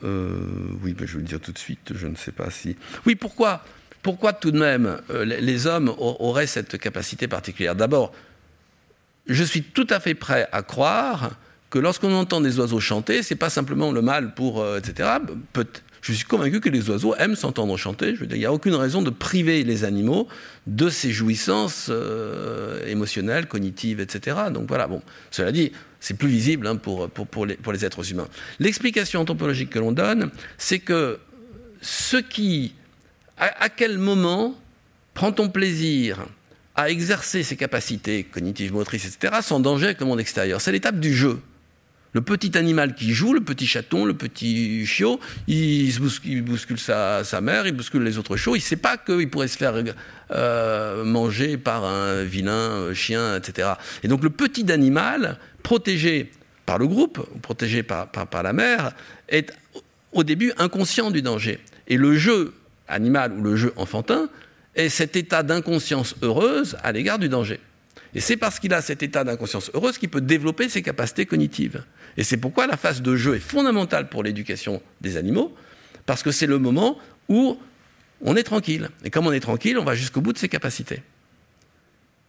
Oui, ben, je vais le dire tout de suite, je ne sais pas si... Oui, pourquoi pourquoi tout de même les hommes auraient cette capacité particulière? D'abord, je suis tout à fait prêt à croire que lorsqu'on entend des oiseaux chanter, c'est pas simplement le mal pour etc. Peut, je suis convaincu que les oiseaux aiment s'entendre chanter. Il n'y a aucune raison de priver les animaux de ces jouissances euh, émotionnelles, cognitives, etc. Donc voilà, bon, cela dit, c'est plus visible hein, pour, les, êtres humains. L'explication anthropologique que l'on donne, c'est que ce qui, à, à quel moment prend-on plaisir à exercer ses capacités cognitives, motrices, etc., sans danger avec le monde extérieur? C'est l'étape du jeu. Le petit animal qui joue, le petit chaton, le petit chiot, il, bouscule, sa, mère, il bouscule les autres chiots, il ne sait pas qu'il pourrait se faire euh, manger par un vilain chien, etc. Et donc le petit animal, protégé par le groupe, protégé par, par la mère, est au début inconscient du danger. Et le jeu animal ou le jeu enfantin est cet état d'inconscience heureuse à l'égard du danger. Et c'est parce qu'il a cet état d'inconscience heureuse qu'il peut développer ses capacités cognitives. Et c'est pourquoi la phase de jeu est fondamentale pour l'éducation des animaux, parce que c'est le moment où on est tranquille. Et comme on est tranquille, on va jusqu'au bout de ses capacités.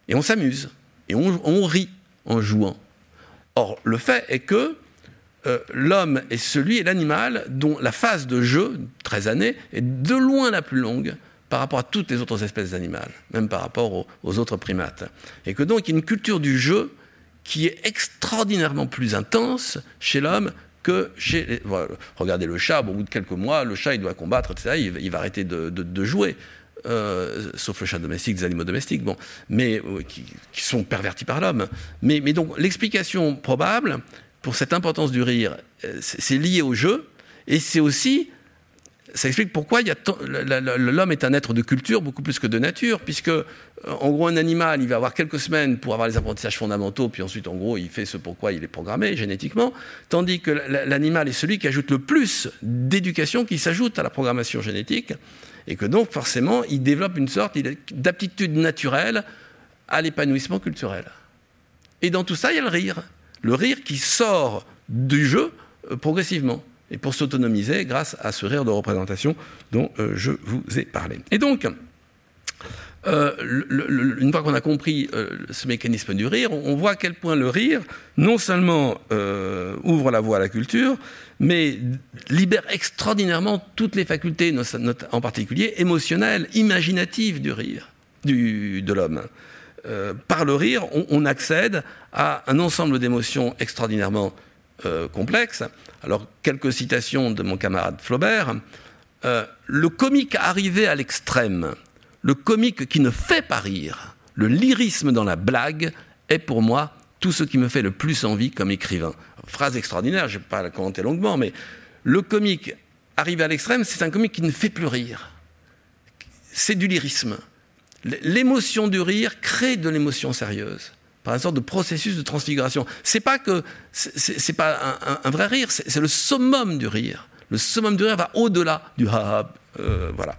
Et on s'amuse. Et on, rit en jouant. Or, le fait est que euh, l'homme est celui et l'animal dont la phase de jeu, 13 années, est de loin la plus longue par rapport à toutes les autres espèces animales, même par rapport aux, autres primates. Et que donc une culture du jeu qui est extraordinairement plus intense chez l'homme que chez les... regardez le chat, au bout de quelques mois, le chat il doit combattre, etc. Il, va arrêter de, jouer. Euh, sauf le chat domestique, des animaux domestiques, bon, mais euh, qui, sont pervertis par l'homme. Mais, mais donc l'explication probable pour cette importance du rire, euh, c'est lié au jeu, et c'est aussi ça explique pourquoi l'homme est un être de culture beaucoup plus que de nature, puisque, euh, en gros, un animal, il va avoir quelques semaines pour avoir les apprentissages fondamentaux, puis ensuite, en gros, il fait ce pourquoi il est programmé génétiquement, tandis que l'animal est celui qui ajoute le plus d'éducation qui s'ajoute à la programmation génétique, et que donc, forcément, il développe une sorte d'aptitude naturelle à l'épanouissement culturel. Et dans tout ça, il y a le rire. Le rire qui sort du jeu euh, progressivement et pour s'autonomiser grâce à ce rire de représentation dont euh, je vous ai parlé. Et donc, euh, une fois qu'on a compris euh, ce mécanisme du rire, on, voit à quel point le rire, non seulement ouvre la voie à la culture, mais libère extraordinairement toutes les facultés, en particulier émotionnelles, imaginatives du rire, de l'homme. par le rire, on, accède à un ensemble d'émotions extraordinairement complexes. Alors, quelques citations de mon camarade Flaubert. le comique arrivé à l'extrême le comique qui ne fait pas rire, le lyrisme dans la blague, est pour moi tout ce qui me fait le plus envie comme écrivain. Phrase extraordinaire, je ne vais pas la commenter longuement, mais le comique arrivé à l'extrême, c'est un comique qui ne fait plus rire. C'est du lyrisme. L'émotion du rire crée de l'émotion sérieuse par une sorte de processus de transfiguration. C'est pas que c'est pas un, vrai rire, c'est le summum du rire. Le summum du rire va au-delà du ha, euh, voilà.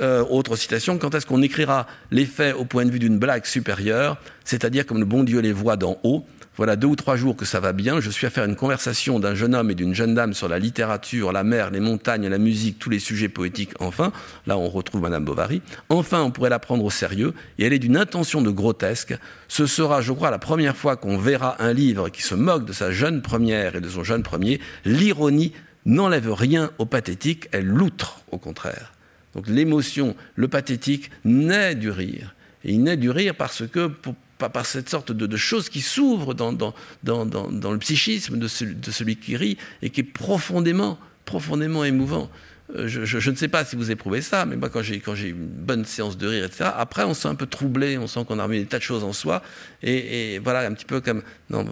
Euh, autre citation, quand est-ce qu'on écrira les faits au point de vue d'une blague supérieure, c'est-à-dire comme le bon Dieu les voit d'en haut? Voilà deux ou trois jours que ça va bien, je suis à faire une conversation d'un jeune homme et d'une jeune dame sur la littérature, la mer, les montagnes, la musique, tous les sujets poétiques, enfin, là on retrouve Madame Bovary, enfin on pourrait la prendre au sérieux, et elle est d'une intention de grotesque. Ce sera, je crois, la première fois qu'on verra un livre qui se moque de sa jeune première et de son jeune premier. L'ironie n'enlève rien au pathétique, elle l'outre au contraire. Donc l'émotion, le pathétique naît du rire. Et il naît du rire parce que, par cette sorte de, chose qui s'ouvre dans, le psychisme de celui, qui rit et qui est profondément, profondément émouvant. Euh, je, ne sais pas si vous éprouvez ça, mais moi, quand j'ai, une bonne séance de rire, etc., après, on se sent un peu troublé, on sent qu'on a remis des tas de choses en soi. Et, voilà, un petit peu comme. Non,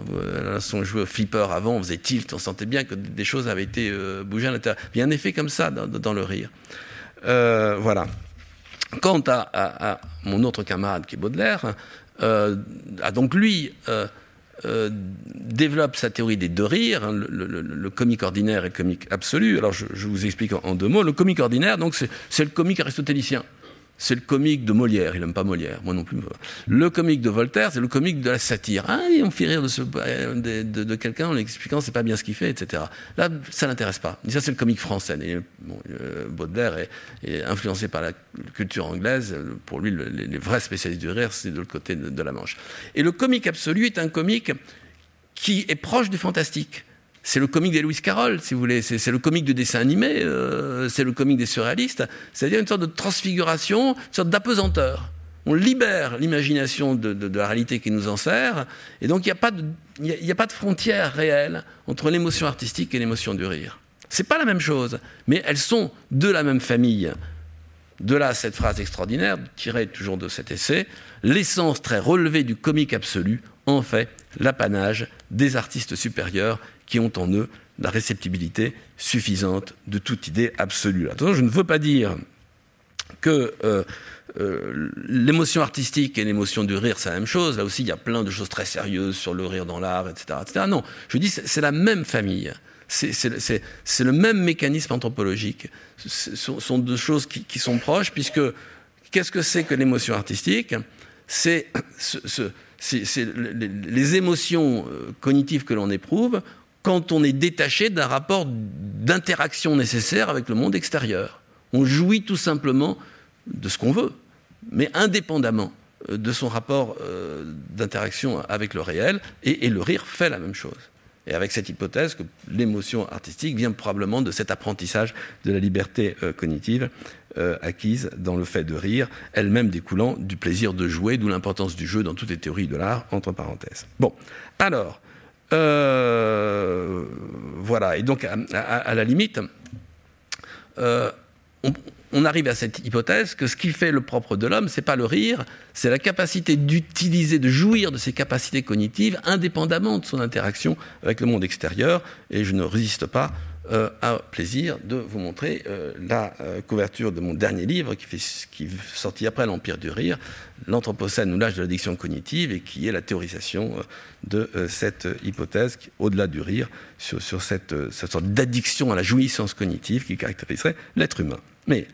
on jouait au flipper avant, on faisait tilt, on sentait bien que des choses avaient été euh, bougées à l'intérieur. Il y a un effet comme ça dans le rire. Euh, voilà. Quant à, mon autre camarade qui est Baudelaire, euh, a donc lui euh, développe sa théorie des deux rires, hein, le, comique ordinaire et le comique absolu. Alors je, vous explique en, deux mots. Le comique ordinaire, donc c'est le comique aristotélicien c'est le comique de Molière. Il n'aime pas Molière, moi non plus. Le comique de Voltaire, c'est le comique de la satire. Ah, on fait rire de, de, quelqu'un en lui expliquant c'est pas bien ce qu'il fait, etc. Là, ça l'intéresse pas. Ça, c'est le comique français. Euh, Baudelaire est, influencé par la culture anglaise. Pour lui, les, vrais spécialistes du rire, c'est de l'autre côté de la Manche. Et le comique absolu est un comique qui est proche du fantastique c'est le comique des Louis Carroll, si vous voulez, c'est le comique de dessin animé, euh, c'est le comique des surréalistes, c'est-à-dire une sorte de transfiguration, une sorte d'apesanteur. On libère l'imagination de, la réalité qui nous en sert, et donc il n'y a, pas de, frontière réelle entre l'émotion artistique et l'émotion du rire. C'est pas la même chose, mais elles sont de la même famille. De là, cette phrase extraordinaire, tirée toujours de cet essai, l'essence très relevée du comique absolu en fait l'apanage des artistes supérieurs qui ont en eux la réceptibilité suffisante de toute idée absolue. Attention, je ne veux pas dire que euh, euh, l'émotion artistique et l'émotion du rire, c'est la même chose. Là aussi, il y a plein de choses très sérieuses sur le rire dans l'art, etc., etc. Non, je dis, c'est la même famille. C'est le même mécanisme anthropologique. Ce sont deux choses qui, sont proches, puisque qu'est-ce que c'est que l'émotion artistique? C'est les émotions euh, cognitives que l'on éprouve quand on est détaché d'un rapport d'interaction nécessaire avec le monde extérieur. On jouit tout simplement de ce qu'on veut, mais indépendamment euh, de son rapport euh, d'interaction avec le réel, et, le rire fait la même chose. Et avec cette hypothèse que l'émotion artistique vient probablement de cet apprentissage de la liberté euh, cognitive acquise dans le fait de rire, elle-même découlant du plaisir de jouer, d'où l'importance du jeu dans toutes les théories de l'art, entre parenthèses. Bon, alors, euh, voilà, et donc à, la limite, euh, on, arrive à cette hypothèse que ce qui fait le propre de l'homme, c'est pas le rire, c'est la capacité d'utiliser, de jouir de ses capacités cognitives indépendamment de son interaction avec le monde extérieur. Et je ne résiste pas euh, un plaisir de vous montrer euh, la euh, couverture de mon dernier livre qui, est sorti après l'Empire du Rire, L'Anthropocène ou l'âge de l'addiction cognitive, et qui est la théorisation de cette hypothèse, au-delà du rire, sur, cette, sorte d'addiction à la jouissance cognitive qui caractériserait l'être humain. Mais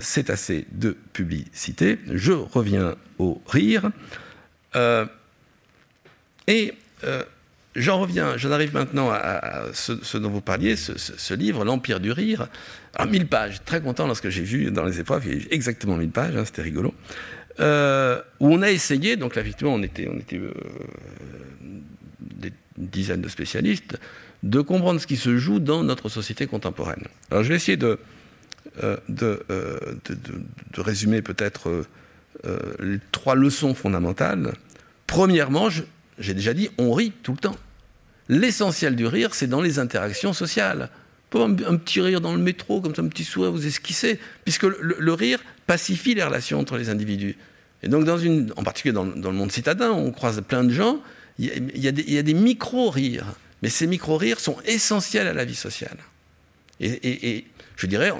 c'est assez de publicité. Je reviens au rire. et j'en reviens, j'en arrive maintenant à, ce, dont vous parliez, ce, livre, L'Empire du Rire. Alors, 1000 pages, très content lorsque j'ai vu dans les épreuves, il y a exactement 1000 pages, hein, c'était rigolo. Euh, où on a essayé, donc là, effectivement, on était, euh, des dizaines de spécialistes, de comprendre ce qui se joue dans notre société contemporaine. Alors, je vais essayer de, euh, de, de, de, résumer peut-être les trois leçons fondamentales. Premièrement, j'ai déjà dit, on rit tout le temps. L'essentiel du rire, c'est dans les interactions sociales. Pas un, petit rire dans le métro, comme ça, un petit sourire, vous esquissez, puisque le, rire pacifie les relations entre les individus. Et donc, en particulier dans, le monde citadin, on croise plein de gens, il y, a, des, micro-rires, mais ces micro-rires sont essentiels à la vie sociale. Et, je dirais,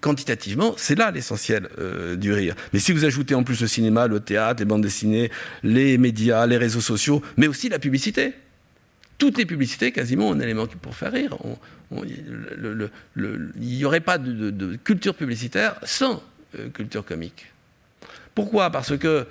quantitativement, c'est là l'essentiel euh, du rire. Mais si vous ajoutez en plus le cinéma, le théâtre, les bandes dessinées, les médias, les réseaux sociaux, mais aussi la publicité, toutes les publicités, quasiment, ont un élément pour faire rire. il n'y aurait pas de, culture publicitaire sans euh, culture comique. Pourquoi? Parce que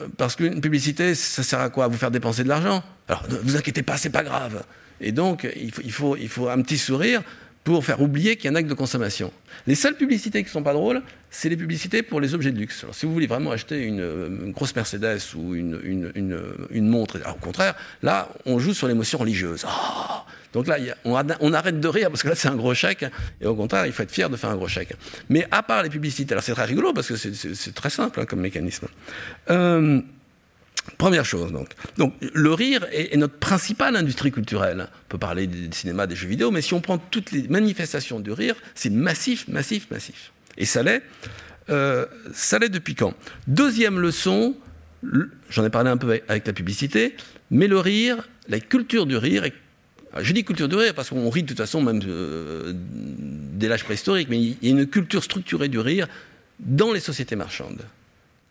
euh, parce qu'une publicité, ça sert à quoi? Vous faire dépenser de l'argent? Alors, ne vous inquiétez pas, c'est pas grave. Et donc, il faut, il faut un petit sourire pour faire oublier qu'il y a un acte de consommation. Les seules publicités qui ne sont pas drôles, c'est les publicités pour les objets de luxe. Alors, si vous voulez vraiment acheter une, grosse Mercedes ou une, une, montre, au contraire, là, on joue sur l'émotion religieuse. Ah Donc là, on, on, arrête de rire parce que là, c'est un gros chèque. Et au contraire, il faut être fier de faire un gros chèque. Mais à part les publicités, alors c'est très rigolo parce que c'est très simple hein, comme mécanisme. Euh, Première chose, donc. Le rire est, notre principale industrie culturelle. On peut parler du cinéma, des jeux vidéo, mais si on prend toutes les manifestations du rire, c'est massif, massif, massif. Et ça l'est. Euh, depuis quand? Deuxième leçon, j'en ai parlé un peu avec la publicité, mais le rire, la culture du rire, je dis culture du rire parce qu'on rit de toute façon même euh, dès l'âge préhistorique, mais il y a une culture structurée du rire dans les sociétés marchandes.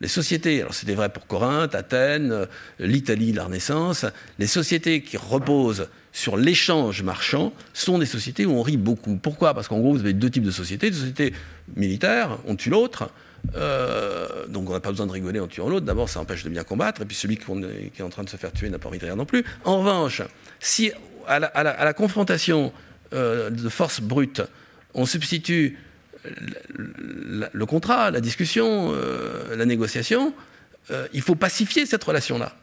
Les sociétés, alors c'était vrai pour Corinthe, Athènes, euh, l'Italie, la Renaissance, les sociétés qui reposent sur l'échange marchand sont des sociétés où on rit beaucoup. Pourquoi? Parce qu'en gros, vous avez deux types de sociétés. Des sociétés militaires, on tue l'autre, euh, donc on n'a pas besoin de rigoler en tuant l'autre. D'abord, ça empêche de bien combattre, et puis celui qui est en train de se faire tuer n'a pas envie de rire non plus. En revanche, si à la, confrontation euh, de forces brutes, on substitue le contrat, la discussion, euh, la négociation, euh, il faut pacifier cette relation-là.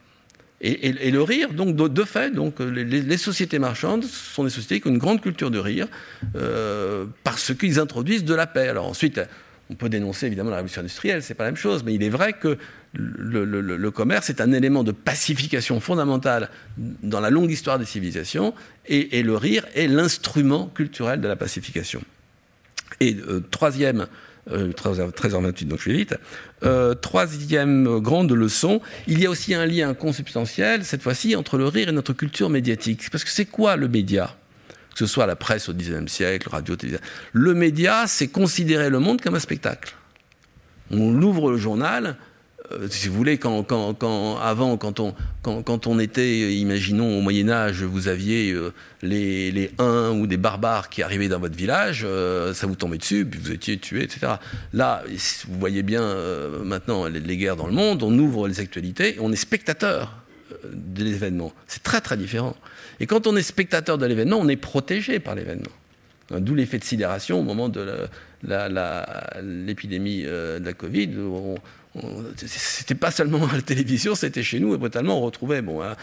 Et, le rire, donc de, fait, donc les, sociétés marchandes sont des sociétés qui ont une grande culture de rire euh, parce qu'ils introduisent de la paix. Alors ensuite, on peut dénoncer évidemment la révolution industrielle, c'est pas la même chose, mais il est vrai que le, commerce est un élément de pacification fondamentale dans la longue histoire des civilisations, et le rire est l'instrument culturel de la pacification. Et euh, troisième, 13h28, euh, donc je vais vite. Euh, troisième grande leçon, il y a aussi un lien consubstantiel, cette fois-ci, entre le rire et notre culture médiatique. Parce que c'est quoi le média? Que ce soit la presse au XIXe siècle, radio, télévision. Le média, c'est considérer le monde comme un spectacle. On ouvre le journal, si vous voulez, quand, avant, quand on, quand, on était, imaginons au Moyen Âge, vous aviez euh, les, les Huns ou des barbares qui arrivaient dans votre village, euh, ça vous tombait dessus, puis vous étiez tué, etc. Là, vous voyez bien maintenant les, guerres dans le monde, on ouvre les actualités, on est spectateur de l'événement. C'est très très différent. Et quand on est spectateur de l'événement, on est protégé par l'événement. D'où l'effet de sidération au moment de l'épidémie de la Covid. Où c'était pas seulement à la télévision, c'était chez nous, et brutalement on retrouvait. Bon, hein.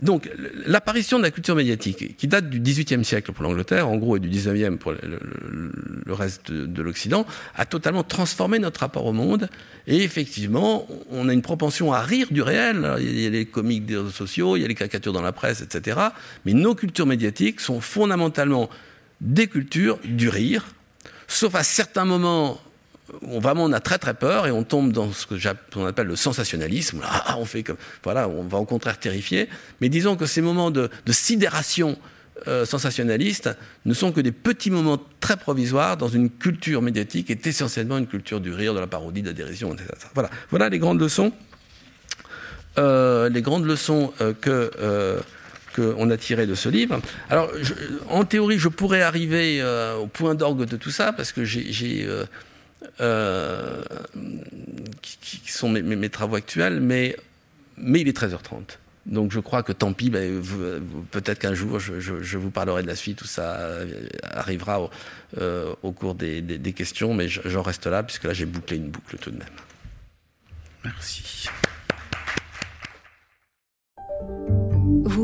Donc, l'apparition de la culture médiatique, qui date du XVIIIe siècle pour l'Angleterre, en gros, et du XIXe pour le, reste de, l'Occident, a totalement transformé notre rapport au monde. Et effectivement, on a une propension à rire du réel. Il y a les comiques des réseaux sociaux, il y a les caricatures dans la presse, etc. Mais nos cultures médiatiques sont fondamentalement des cultures du rire, sauf à certains moments on, vraiment on a très très peur et on tombe dans ce qu'on appelle le sensationnalisme. On fait comme voilà, on va au contraire terrifier. Mais disons que ces moments de, sidération euh, sensationnaliste ne sont que des petits moments très provisoires dans une culture médiatique qui est essentiellement une culture du rire, de la parodie, de la dérision, etc. Voilà, voilà les grandes leçons. Euh, les grandes leçons euh, que qu'on a tirées de ce livre. Alors, en théorie, je pourrais arriver au point d'orgue de tout ça parce que j'ai qui, sont mes, travaux actuels, mais, mais il est 13h30. Donc je crois que tant pis, ben, peut-être qu'un jour je, vous parlerai de la suite où ça arrivera au, cours des, des questions, mais j'en reste là puisque là j'ai bouclé une boucle tout de même. Merci.